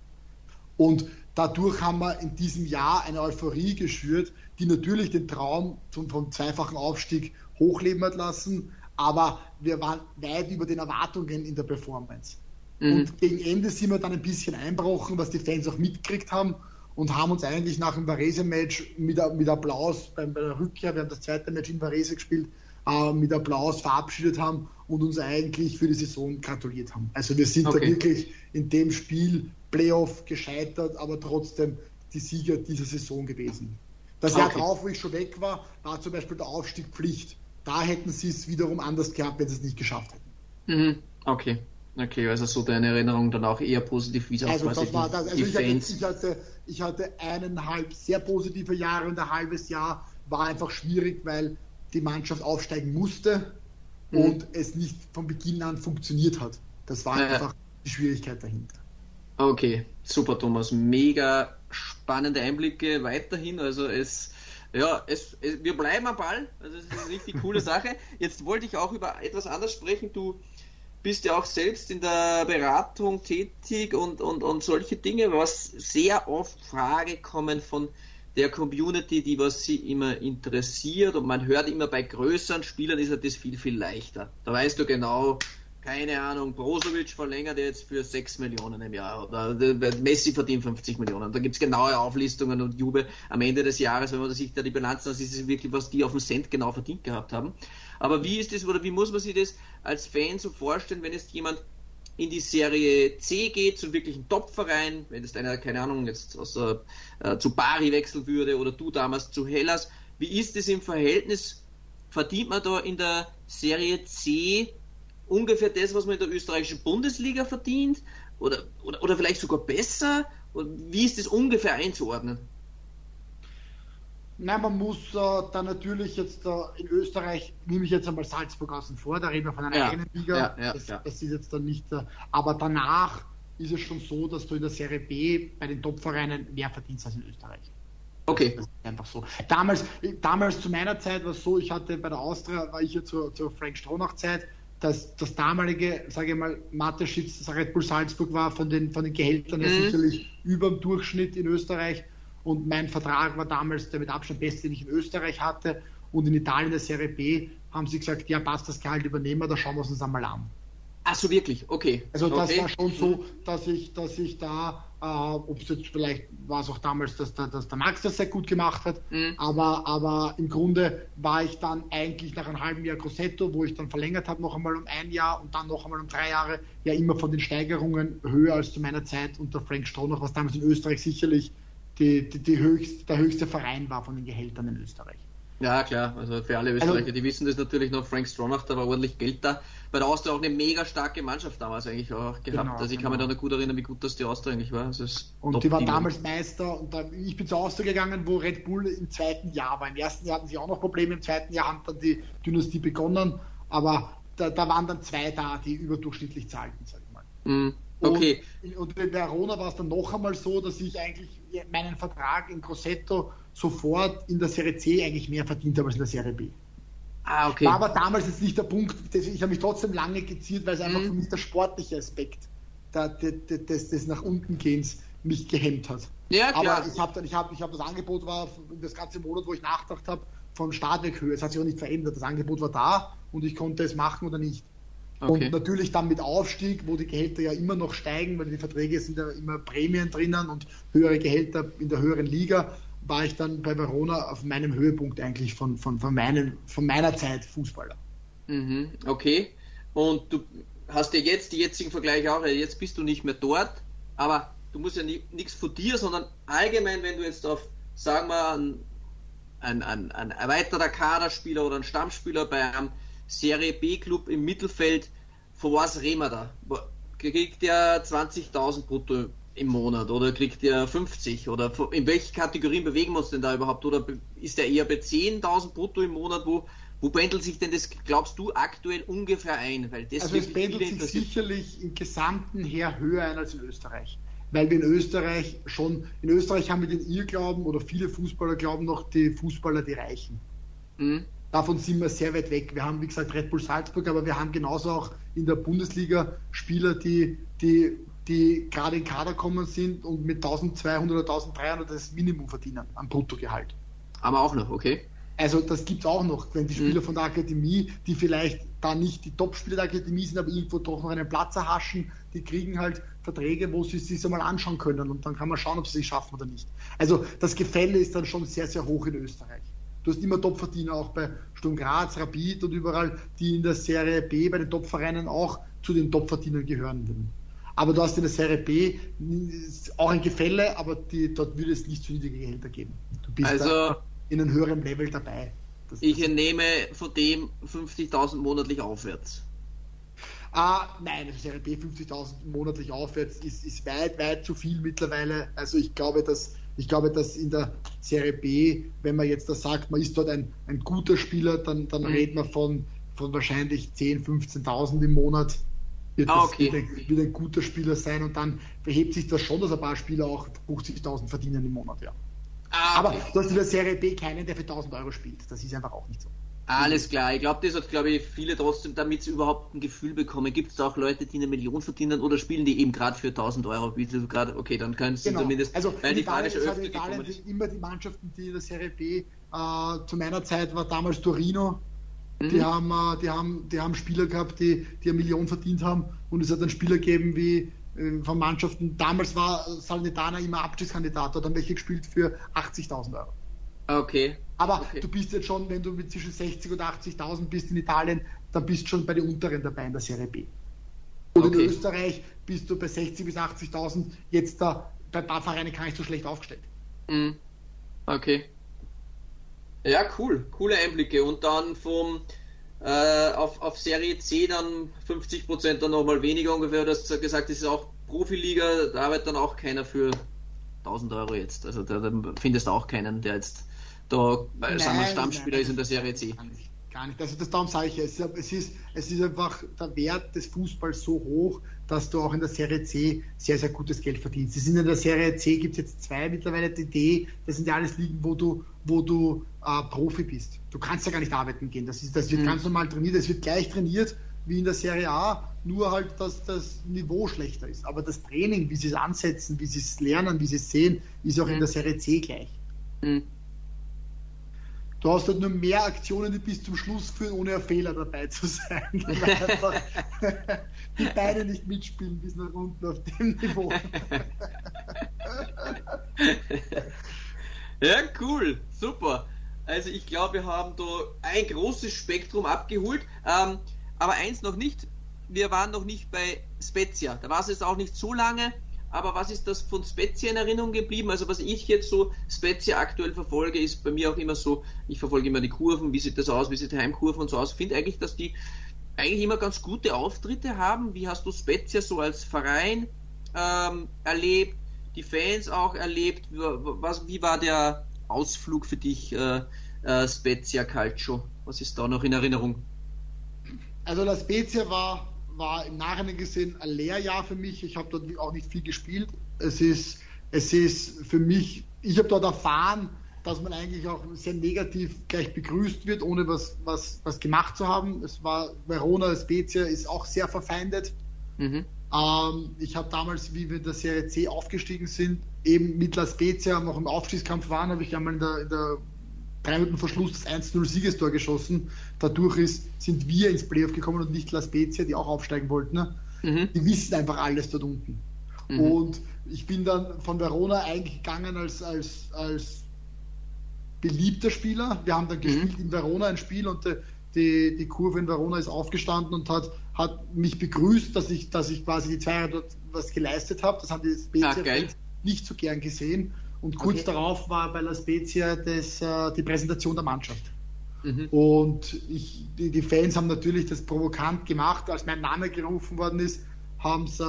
Und dadurch haben wir in diesem Jahr eine Euphorie geschürt, die natürlich den Traum zum, vom zweifachen Aufstieg hochleben hat lassen, aber wir waren weit über den Erwartungen in der Performance. Mhm. Und gegen Ende sind wir dann ein bisschen einbrochen, was die Fans auch mitgekriegt haben und haben uns eigentlich nach dem Varese-Match mit, mit, Applaus bei, bei, der Rückkehr, wir haben das zweite Match in Varese gespielt, äh, mit Applaus verabschiedet haben und uns eigentlich für die Saison gratuliert haben. Also wir sind okay. da wirklich in dem Spiel Playoff gescheitert, aber trotzdem die Sieger dieser Saison gewesen. Das okay. Jahr drauf, wo ich schon weg war, war zum Beispiel der Aufstieg Pflicht. Da hätten sie es wiederum anders gehabt, wenn sie es nicht geschafft hätten. Mhm. Okay. Okay, also so deine Erinnerung dann auch eher positiv wie also das war das. Also ich hatte, ich, hatte, ich hatte eineinhalb sehr positive Jahre und ein halbes Jahr war einfach schwierig, weil die Mannschaft aufsteigen musste mhm. und es nicht von Beginn an funktioniert hat. Das war ja. einfach die Schwierigkeit dahinter. Okay, super Thomas, mega spannende Einblicke weiterhin. Also es, ja, es, es, wir bleiben am Ball. Also es ist eine richtig coole Sache. Jetzt wollte ich auch über etwas anderes sprechen. Du bist ja auch selbst in der Beratung tätig und, und, und solche Dinge, was sehr oft Frage kommen von der Community, die was sie immer interessiert und man hört immer bei größeren Spielern ist das viel, viel leichter. Da weißt du genau, keine Ahnung, Brozovic verlängert jetzt für 6 Millionen im Jahr oder Messi verdient 50 Millionen. Da gibt es genaue Auflistungen und Jubel am Ende des Jahres, wenn man sich da die Bilanz ansieht, ist es wirklich, was die auf den Cent genau verdient gehabt haben. Aber wie ist das oder wie muss man sich das als Fan so vorstellen, wenn jetzt jemand in die Serie C geht, zum wirklichen Topverein, wenn jetzt einer, keine Ahnung, jetzt aus, äh, zu Bari wechseln würde oder du damals zu Hellas, wie ist es im Verhältnis? Verdient man da in der Serie C ungefähr das, was man in der österreichischen Bundesliga verdient? Oder, oder, oder vielleicht sogar besser? Wie ist das ungefähr einzuordnen? Nein, man muss äh, dann natürlich jetzt äh, in Österreich, nehme ich jetzt einmal Salzburg außen vor, da reden wir von einer ja, eigenen Liga, ja, ja, das, das, ist jetzt dann nicht, äh, aber danach ist es schon so, dass du in der Serie B bei den Topvereinen mehr verdienst als in Österreich. Okay. Das ist einfach so. Damals, damals zu meiner Zeit war es so, ich hatte bei der Austria, war ich ja zur, zur Frank Stronach-Zeit, dass das damalige, sage ich mal, Mathe-Schitz Red Bull Salzburg war von den, von den Gehältern mhm. sicherlich über dem Durchschnitt in Österreich. Und mein Vertrag war damals der mit Abstand beste, den ich in Österreich hatte. Und in Italien der Serie B haben sie gesagt, ja passt, das Gehalt übernehmen wir, da schauen wir uns einmal an. Ach so, wirklich? Okay. Also das okay. war schon so, dass ich, dass ich da äh, ob es jetzt vielleicht war es auch damals, dass der, dass der Max das sehr gut gemacht hat, mhm. aber, aber im Grunde war ich dann eigentlich nach einem halben Jahr Grossetto, wo ich dann verlängert habe, noch einmal um ein Jahr und dann noch einmal um drei Jahre, ja immer von den Steigerungen höher als zu meiner Zeit unter Frank Stronach, was damals in Österreich sicherlich die, die, die höchst, der höchste Verein war von den Gehältern in Österreich. Ja, klar. Also für alle Österreicher, also, die wissen das natürlich noch. Frank Stronach, da war ordentlich Geld da. Bei der Austria auch eine mega starke Mannschaft damals eigentlich auch gehabt. Genau, also ich genau. kann mich da noch gut erinnern, wie gut das die Austria eigentlich war. Also und die war damals Meister und dann, ich bin zur Austria gegangen, wo Red Bull im zweiten Jahr war. Im ersten Jahr hatten sie auch noch Probleme, im zweiten Jahr hat dann die Dynastie begonnen, aber da, da waren dann zwei da, die überdurchschnittlich zahlten, sag ich mal. Mm, okay. Und, und bei Verona war es dann noch einmal so, dass ich eigentlich meinen Vertrag in Grosseto sofort in der Serie C eigentlich mehr verdient habe als in der Serie B. Ah, okay. War aber damals jetzt nicht der Punkt, ich habe mich trotzdem lange geziert, weil es einfach mhm. für mich der sportliche Aspekt des, des, des nach unten gehens mich gehemmt hat. Ja, klar. Aber ich habe ich hab, ich hab das Angebot war das ganze Monat, wo ich nachgedacht habe, von Startweghöhe. Es hat sich auch nicht verändert. Das Angebot war da und ich konnte es machen oder nicht. Okay. Und natürlich dann mit Aufstieg, wo die Gehälter ja immer noch steigen, weil die Verträge sind ja immer Prämien drinnen und höhere Gehälter in der höheren Liga, war ich dann bei Verona auf meinem Höhepunkt eigentlich von, von, von, meinen, von meiner Zeit Fußballer. Mhm, okay. Und du hast ja jetzt die jetzigen Vergleiche auch, jetzt bist du nicht mehr dort, aber du musst ja nichts von dir, sondern allgemein, wenn du jetzt auf, sagen wir, ein, ein, ein, ein erweiterter Kaderspieler oder ein Stammspieler bei einem Serie B-Club im Mittelfeld, von was reden wir da? Kriegt der 20.000 brutto im Monat oder kriegt der 50 oder in welche Kategorien bewegen wir uns denn da überhaupt? Oder ist der eher bei 10.000 brutto im Monat? Wo, wo pendelt sich denn das, glaubst du, aktuell ungefähr ein? Weil das also es pendelt sich sicherlich im Gesamten her höher ein als in Österreich. weil wir in Österreich schon, in Österreich haben wir den Irrglauben oder viele Fußballer glauben noch, die Fußballer, die reichen. Mhm. Davon sind wir sehr weit weg. Wir haben, wie gesagt, Red Bull Salzburg, aber wir haben genauso auch in der Bundesliga Spieler, die, die, die gerade in Kader kommen sind und mit 1200 oder 1300 das Minimum verdienen am Bruttogehalt. Aber auch noch, okay. Also das gibt es auch noch, wenn die Spieler mhm. von der Akademie, die vielleicht da nicht die Top-Spieler der Akademie sind, aber irgendwo doch noch einen Platz erhaschen, die kriegen halt Verträge, wo sie sich einmal anschauen können und dann kann man schauen, ob sie es schaffen oder nicht. Also das Gefälle ist dann schon sehr, sehr hoch in Österreich. Du hast immer Topverdiener, auch bei Sturm Graz, Rapid und überall, die in der Serie B bei den Topvereinen auch zu den Topverdienern gehören. Aber du hast in der Serie B auch ein Gefälle, aber die, dort würde es nicht zu niedrige Gehälter geben. Du bist also, in einem höheren Level dabei. Das, ich entnehme von dem 50.000 monatlich aufwärts. Ah, nein, also Serie B 50.000 monatlich aufwärts ist, ist weit, weit zu viel mittlerweile. Also ich glaube, dass ich glaube, dass in der Serie B, wenn man jetzt da sagt, man ist dort ein, ein guter Spieler, dann, dann mhm. redet man von, von wahrscheinlich 10.000, 15.000 im Monat. Wird, ah, okay. wird, ein, wird, ein, guter Spieler sein und dann verhebt sich das schon, dass ein paar Spieler auch 50.000 verdienen im Monat, ja. Ah, okay. Aber du hast in der Serie B keinen, der für 1.000 Euro spielt. Das ist einfach auch nicht so. Alles klar. Ich glaube, das hat, glaube ich, viele trotzdem, damit sie überhaupt ein Gefühl bekommen. Gibt es auch Leute, die eine Million verdienen oder spielen die eben gerade für 1000 Euro? Wie du gerade, okay, dann können sie genau. zumindest. Also, weil die Italien, Frage schon Italien sind immer die Mannschaften, die in der Serie B, äh, zu meiner Zeit war damals Torino. Mhm. Die, haben, äh, die, haben, die haben Spieler gehabt, die, die eine Million verdient haben. Und es hat dann Spieler gegeben wie äh, von Mannschaften. Damals war Salnitana immer Abstiegskandidat, hat dann welche gespielt für 80.000 Euro. Okay. Aber okay. du bist jetzt schon, wenn du mit zwischen 60 und 80.000 bist in Italien, dann bist du schon bei den unteren dabei in der Serie B. Und okay. in Österreich bist du bei 60 bis 80.000 jetzt da bei ein paar Vereinen gar nicht so schlecht aufgestellt. Mhm. Okay. Ja, cool. Coole Einblicke. Und dann vom äh, auf, auf Serie C dann 50 Prozent dann nochmal weniger ungefähr. Du hast gesagt, das ist auch Profiliga, da arbeitet dann auch keiner für 1000 Euro jetzt. Also da, da findest du auch keinen, der jetzt da nein, sagen wir, Stammspieler nein, ist in der Serie C. Gar nicht. Gar nicht. Also das darum sage ich, es ist, es, ist, es ist einfach der Wert des Fußballs so hoch, dass du auch in der Serie C sehr, sehr gutes Geld verdienst. Es sind in der Serie C gibt es jetzt zwei mittlerweile die D, das sind ja alles Ligen, wo du, wo du äh, Profi bist. Du kannst ja gar nicht arbeiten gehen. Das, ist, das wird mhm. ganz normal trainiert, es wird gleich trainiert wie in der Serie A, nur halt, dass das Niveau schlechter ist. Aber das Training, wie sie es ansetzen, wie sie es lernen, wie sie es sehen, ist auch mhm. in der Serie C gleich. Mhm. Du hast halt nur mehr Aktionen, die bis zum Schluss führen, ohne ein Fehler dabei zu sein. Die Beine nicht mitspielen bis nach unten auf dem Niveau. ja, cool, super. Also ich glaube, wir haben da ein großes Spektrum abgeholt. Ähm, aber eins noch nicht, wir waren noch nicht bei Spezia. Da war es jetzt auch nicht so lange. Aber was ist das von Spezia in Erinnerung geblieben? Also was ich jetzt so Spezia aktuell verfolge, ist bei mir auch immer so, ich verfolge immer die Kurven, wie sieht das aus, wie sieht die Heimkurven und so aus. Ich finde eigentlich, dass die eigentlich immer ganz gute Auftritte haben. Wie hast du Spezia so als Verein ähm, erlebt, die Fans auch erlebt? Was, wie war der Ausflug für dich, äh, äh, Spezia Calcio? Was ist da noch in Erinnerung? Also La Spezia war war im Nachhinein gesehen ein Lehrjahr für mich. Ich habe dort auch nicht viel gespielt. Es ist, es ist für mich, ich habe dort erfahren, dass man eigentlich auch sehr negativ gleich begrüßt wird, ohne was, was, was gemacht zu haben. Es war Verona Spezia ist auch sehr verfeindet. Mhm. Ähm, ich habe damals, wie wir in der Serie C aufgestiegen sind, eben mit La Spezia noch im Aufstiegskampf waren, habe ich einmal in der, in der drei Minuten Verschluss das 1-0 Siegestor geschossen. Dadurch ist, sind wir ins Playoff gekommen und nicht La Spezia, die auch aufsteigen wollten. Ne? Mhm. Die wissen einfach alles dort unten. Mhm. Und ich bin dann von Verona eigentlich gegangen als, als, als beliebter Spieler. Wir haben dann mhm. gespielt in Verona ein Spiel und die, die Kurve in Verona ist aufgestanden und hat, hat mich begrüßt, dass ich, dass ich quasi die zwei Jahre dort was geleistet habe. Das haben die Spezia ah, nicht so gern gesehen. Und kurz okay. darauf war bei La Spezia das, äh, die Präsentation der Mannschaft. Mhm. Und ich, die, die, Fans haben natürlich das provokant gemacht. Als mein Name gerufen worden ist, haben sie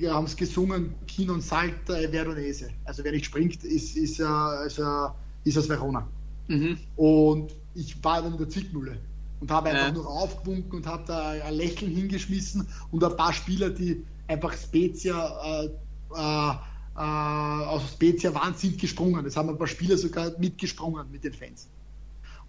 äh, gesungen, Kin und Salta e Veronese. Also wer nicht springt, ist, ist, äh, ist, äh, ist aus Verona. Mhm. Und ich war dann in der Zwickmühle und habe einfach ja. nur aufgewunken und habe da ein Lächeln hingeschmissen und ein paar Spieler, die einfach Spezia äh, äh, äh, aus Spezia waren, sind gesprungen. Es haben ein paar Spieler sogar mitgesprungen mit den Fans.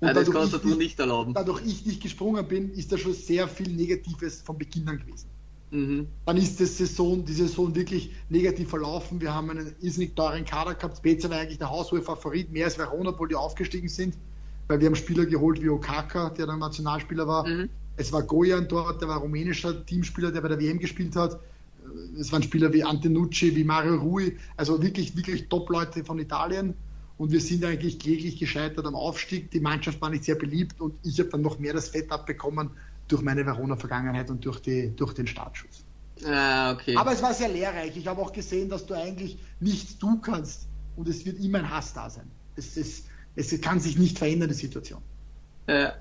Ja, das kannst du nicht erlauben. Dadurch ich nicht gesprungen bin, ist da schon sehr viel Negatives von Beginn an gewesen. Mhm. Dann ist die Saison, die Saison wirklich negativ verlaufen. Wir haben einen irrsinnig teuren Kader gehabt. Spezia war eigentlich der haushohe Favorit, mehr als Verona, obwohl die aufgestiegen sind, weil wir haben Spieler geholt wie Okaka, der dann Nationalspieler war. Mhm. Es war Gojan dort, der war rumänischer Teamspieler, der bei der WM gespielt hat. Es waren Spieler wie Antenucci, wie Mario Rui, also wirklich, wirklich Top-Leute von Italien. Und wir sind eigentlich kläglich gescheitert am Aufstieg. Die Mannschaft war nicht sehr beliebt und ich habe dann noch mehr das Fett abbekommen durch meine Verona-Vergangenheit und durch, die, durch den Startschuss. Ah, okay. Aber es war sehr lehrreich. Ich habe auch gesehen, dass du eigentlich nichts tun kannst und es wird immer ein Hass da sein. Es, es, es kann sich nicht verändern, die Situation. Ja.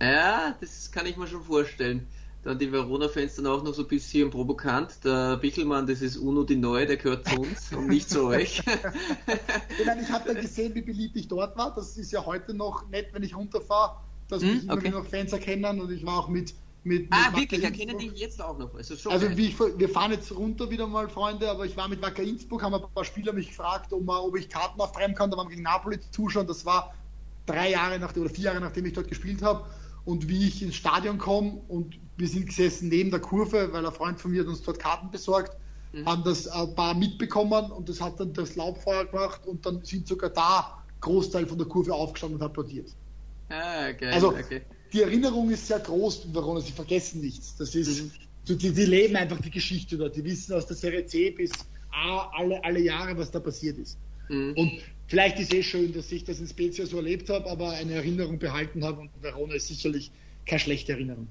ja, das kann ich mir schon vorstellen. Dann die Verona-Fans dann auch noch so ein bisschen provokant. Der Bichelmann, das ist Uno die Neue, der gehört zu uns und nicht zu euch. ich, meine, ich habe dann gesehen, wie beliebt ich dort war. Das ist ja heute noch nett, wenn ich runterfahre, dass hm, mich okay. immer noch Fans erkennen und ich war auch mit. mit, mit ah, Wacker wirklich? Erkennen dich jetzt auch noch? Also, also ich, wir fahren jetzt runter wieder mal, Freunde, aber ich war mit Wacker Innsbruck, haben ein paar Spieler mich gefragt, ob, ob ich Karten auftreiben kann. Da waren wir gegen Napoli zuschauen. Das war drei Jahre nach, oder vier Jahre nachdem ich dort gespielt habe. Und wie ich ins Stadion komme und wir sind gesessen neben der Kurve, weil ein Freund von mir hat uns dort Karten besorgt, mhm. haben das ein paar mitbekommen und das hat dann das Laubfeuer gemacht und dann sind sogar da Großteil von der Kurve aufgestanden und applaudiert. Ah, okay, also okay. die Erinnerung ist sehr groß, Verona, sie vergessen nichts. Das ist, mhm. die, die, leben einfach die Geschichte dort. Die wissen aus der Serie C bis A alle, alle Jahre, was da passiert ist. Mhm. Und vielleicht ist eh schön, dass ich das in Spezia so erlebt habe, aber eine Erinnerung behalten habe und Verona ist sicherlich keine schlechte Erinnerung.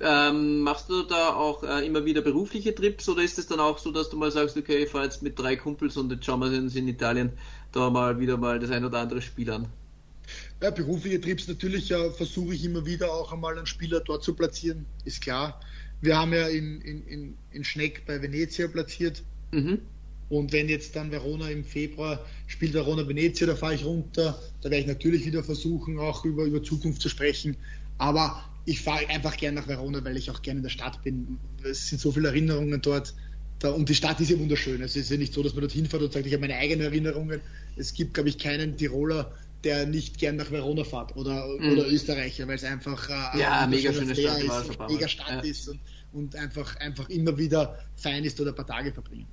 Ähm, machst du da auch äh, immer wieder berufliche Trips oder ist es dann auch so, dass du mal sagst, okay, ich fahre jetzt mit drei Kumpels und jetzt schauen wir uns in Italien da mal wieder mal das ein oder andere Spiel an? Ja, berufliche Trips natürlich ja, versuche ich immer wieder auch einmal einen Spieler dort zu platzieren, ist klar. Wir haben ja in, in, in, in Schneck bei Venezia platziert. Mhm. Und wenn jetzt dann Verona im Februar spielt Verona Venezia, da fahre ich runter. Da werde ich natürlich wieder versuchen, auch über, über Zukunft zu sprechen. Aber ich fahre einfach gerne nach Verona, weil ich auch gerne in der Stadt bin. Es sind so viele Erinnerungen dort. Da, und die Stadt ist ja wunderschön. Es ist ja nicht so, dass man dorthin fährt und sagt, ich habe meine eigenen Erinnerungen. Es gibt, glaube ich, keinen Tiroler, der nicht gern nach Verona fährt oder, mm. oder Österreicher, weil es einfach äh, ja, mega schöne Stadt, ist, mega Stadt ja. ist und, und, einfach, einfach immer wieder fein ist oder ein paar Tage verbringen.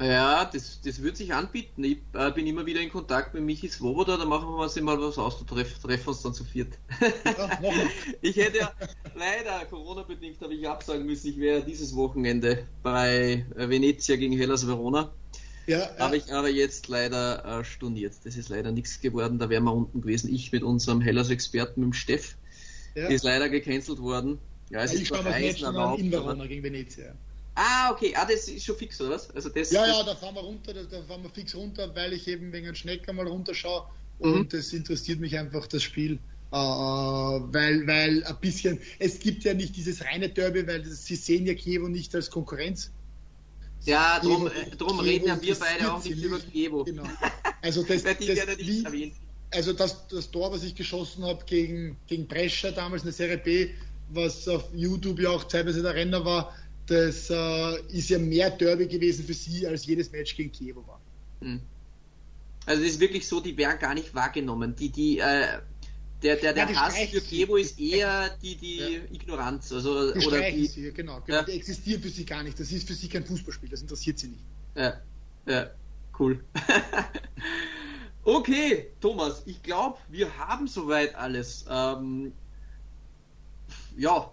Ja, das, das wird sich anbieten. Ich äh, bin immer wieder in Kontakt mit Michi Svoboda, da machen wir uns mal was aus, da treff, treffen uns dann zu viert. Ja, ich hätte ja leider Corona-bedingt habe ich absagen müssen, ich wäre dieses Wochenende bei Venezia gegen Hellas Verona. Ja, ja. Habe ich aber jetzt leider äh, storniert. Das ist leider nichts geworden, da wären wir unten gewesen. Ich mit unserem Hellas-Experten, mit dem Steff. Ja. Ist leider gecancelt worden. Ja, es ja, ist ich schaue Reisen erlaubt, in Verona gegen Venezia. Ah, okay. Ah, das ist schon fix, oder was? Also das, ja, das... ja, da fahren wir runter, da, da, fahren wir fix runter, weil ich eben wegen einem Schnecker mal runterschaue mhm. und es interessiert mich einfach das Spiel. Uh, weil, weil ein bisschen, es gibt ja nicht dieses reine Derby, weil das, sie sehen ja Kiewo nicht als Konkurrenz. Ja, drum, äh, drum reden ja wir beide auch nicht über Kiewo. Genau. Also das, das, wie, also das, das Tor, was ich geschossen habe gegen, gegen Brescia damals in der Serie B, was auf YouTube ja auch teilweise der Renner war, das äh, ist ja mehr Derby gewesen für sie, als jedes Match gegen Kiewo war. Hm. Also es ist wirklich so, die werden gar nicht wahrgenommen. Die, die, äh, der der, der ja, Hass für Kiewo ist eher die, die ja. Ignoranz. Also, die oder die, sie, genau. genau. Ja. Die existiert für sie gar nicht. Das ist für sie kein Fußballspiel, das interessiert sie nicht. Ja, ja, cool. okay, Thomas, ich glaube, wir haben soweit alles. Ähm, ja,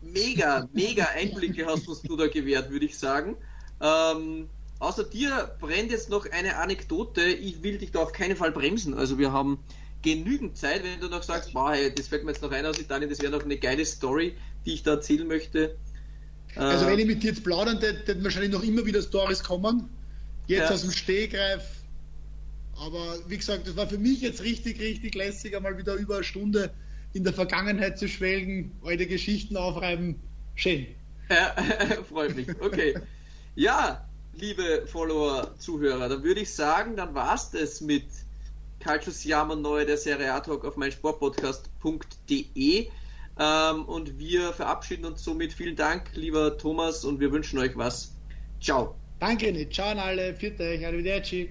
mega, mega Einblicke hast was du da gewährt, würde ich sagen. Ähm, außer dir brennt jetzt noch eine Anekdote. Ich will dich da auf keinen Fall bremsen. Also wir haben genügend Zeit, wenn du noch sagst, wow, hey, das fällt mir jetzt noch ein aus Italien, das wäre noch eine geile Story, die ich da erzählen möchte. Also äh, wenn ich mit dir jetzt plaudern, dann wahrscheinlich noch immer wieder Stories kommen. Jetzt ja. aus dem Stehgreif. Aber wie gesagt, das war für mich jetzt richtig, richtig lässig, einmal wieder über eine Stunde in der Vergangenheit zu schwelgen, alte Geschichten aufreiben. Schön. Ja, freut mich. Okay. Ja, liebe Follower, Zuhörer, dann würde ich sagen, dann war es das mit Calcio Siamo Neu, der Serie A Talk auf meinsportpodcast.de. Ähm, und wir verabschieden uns somit. Vielen Dank, lieber Thomas, und wir wünschen euch was. Ciao. Danke, nicht. Ciao an alle. Vierte euch. Arrivederci.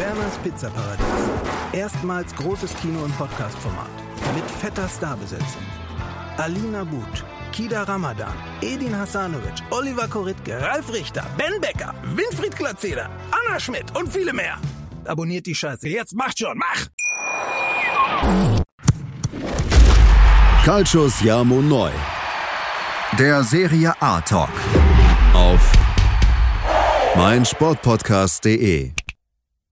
Werners Pizzaparadies. Erstmals großes Kino- und Podcast-Format. Mit fetter Starbesetzung. Alina But, Kida Ramadan, Edin Hasanovic, Oliver Koritke, Ralf Richter, Ben Becker, Winfried Glatzeder, Anna Schmidt und viele mehr. Abonniert die Scheiße. Jetzt macht schon, mach! Calcius Jamo Neu. Der Serie A Talk. Auf meinsportpodcast.de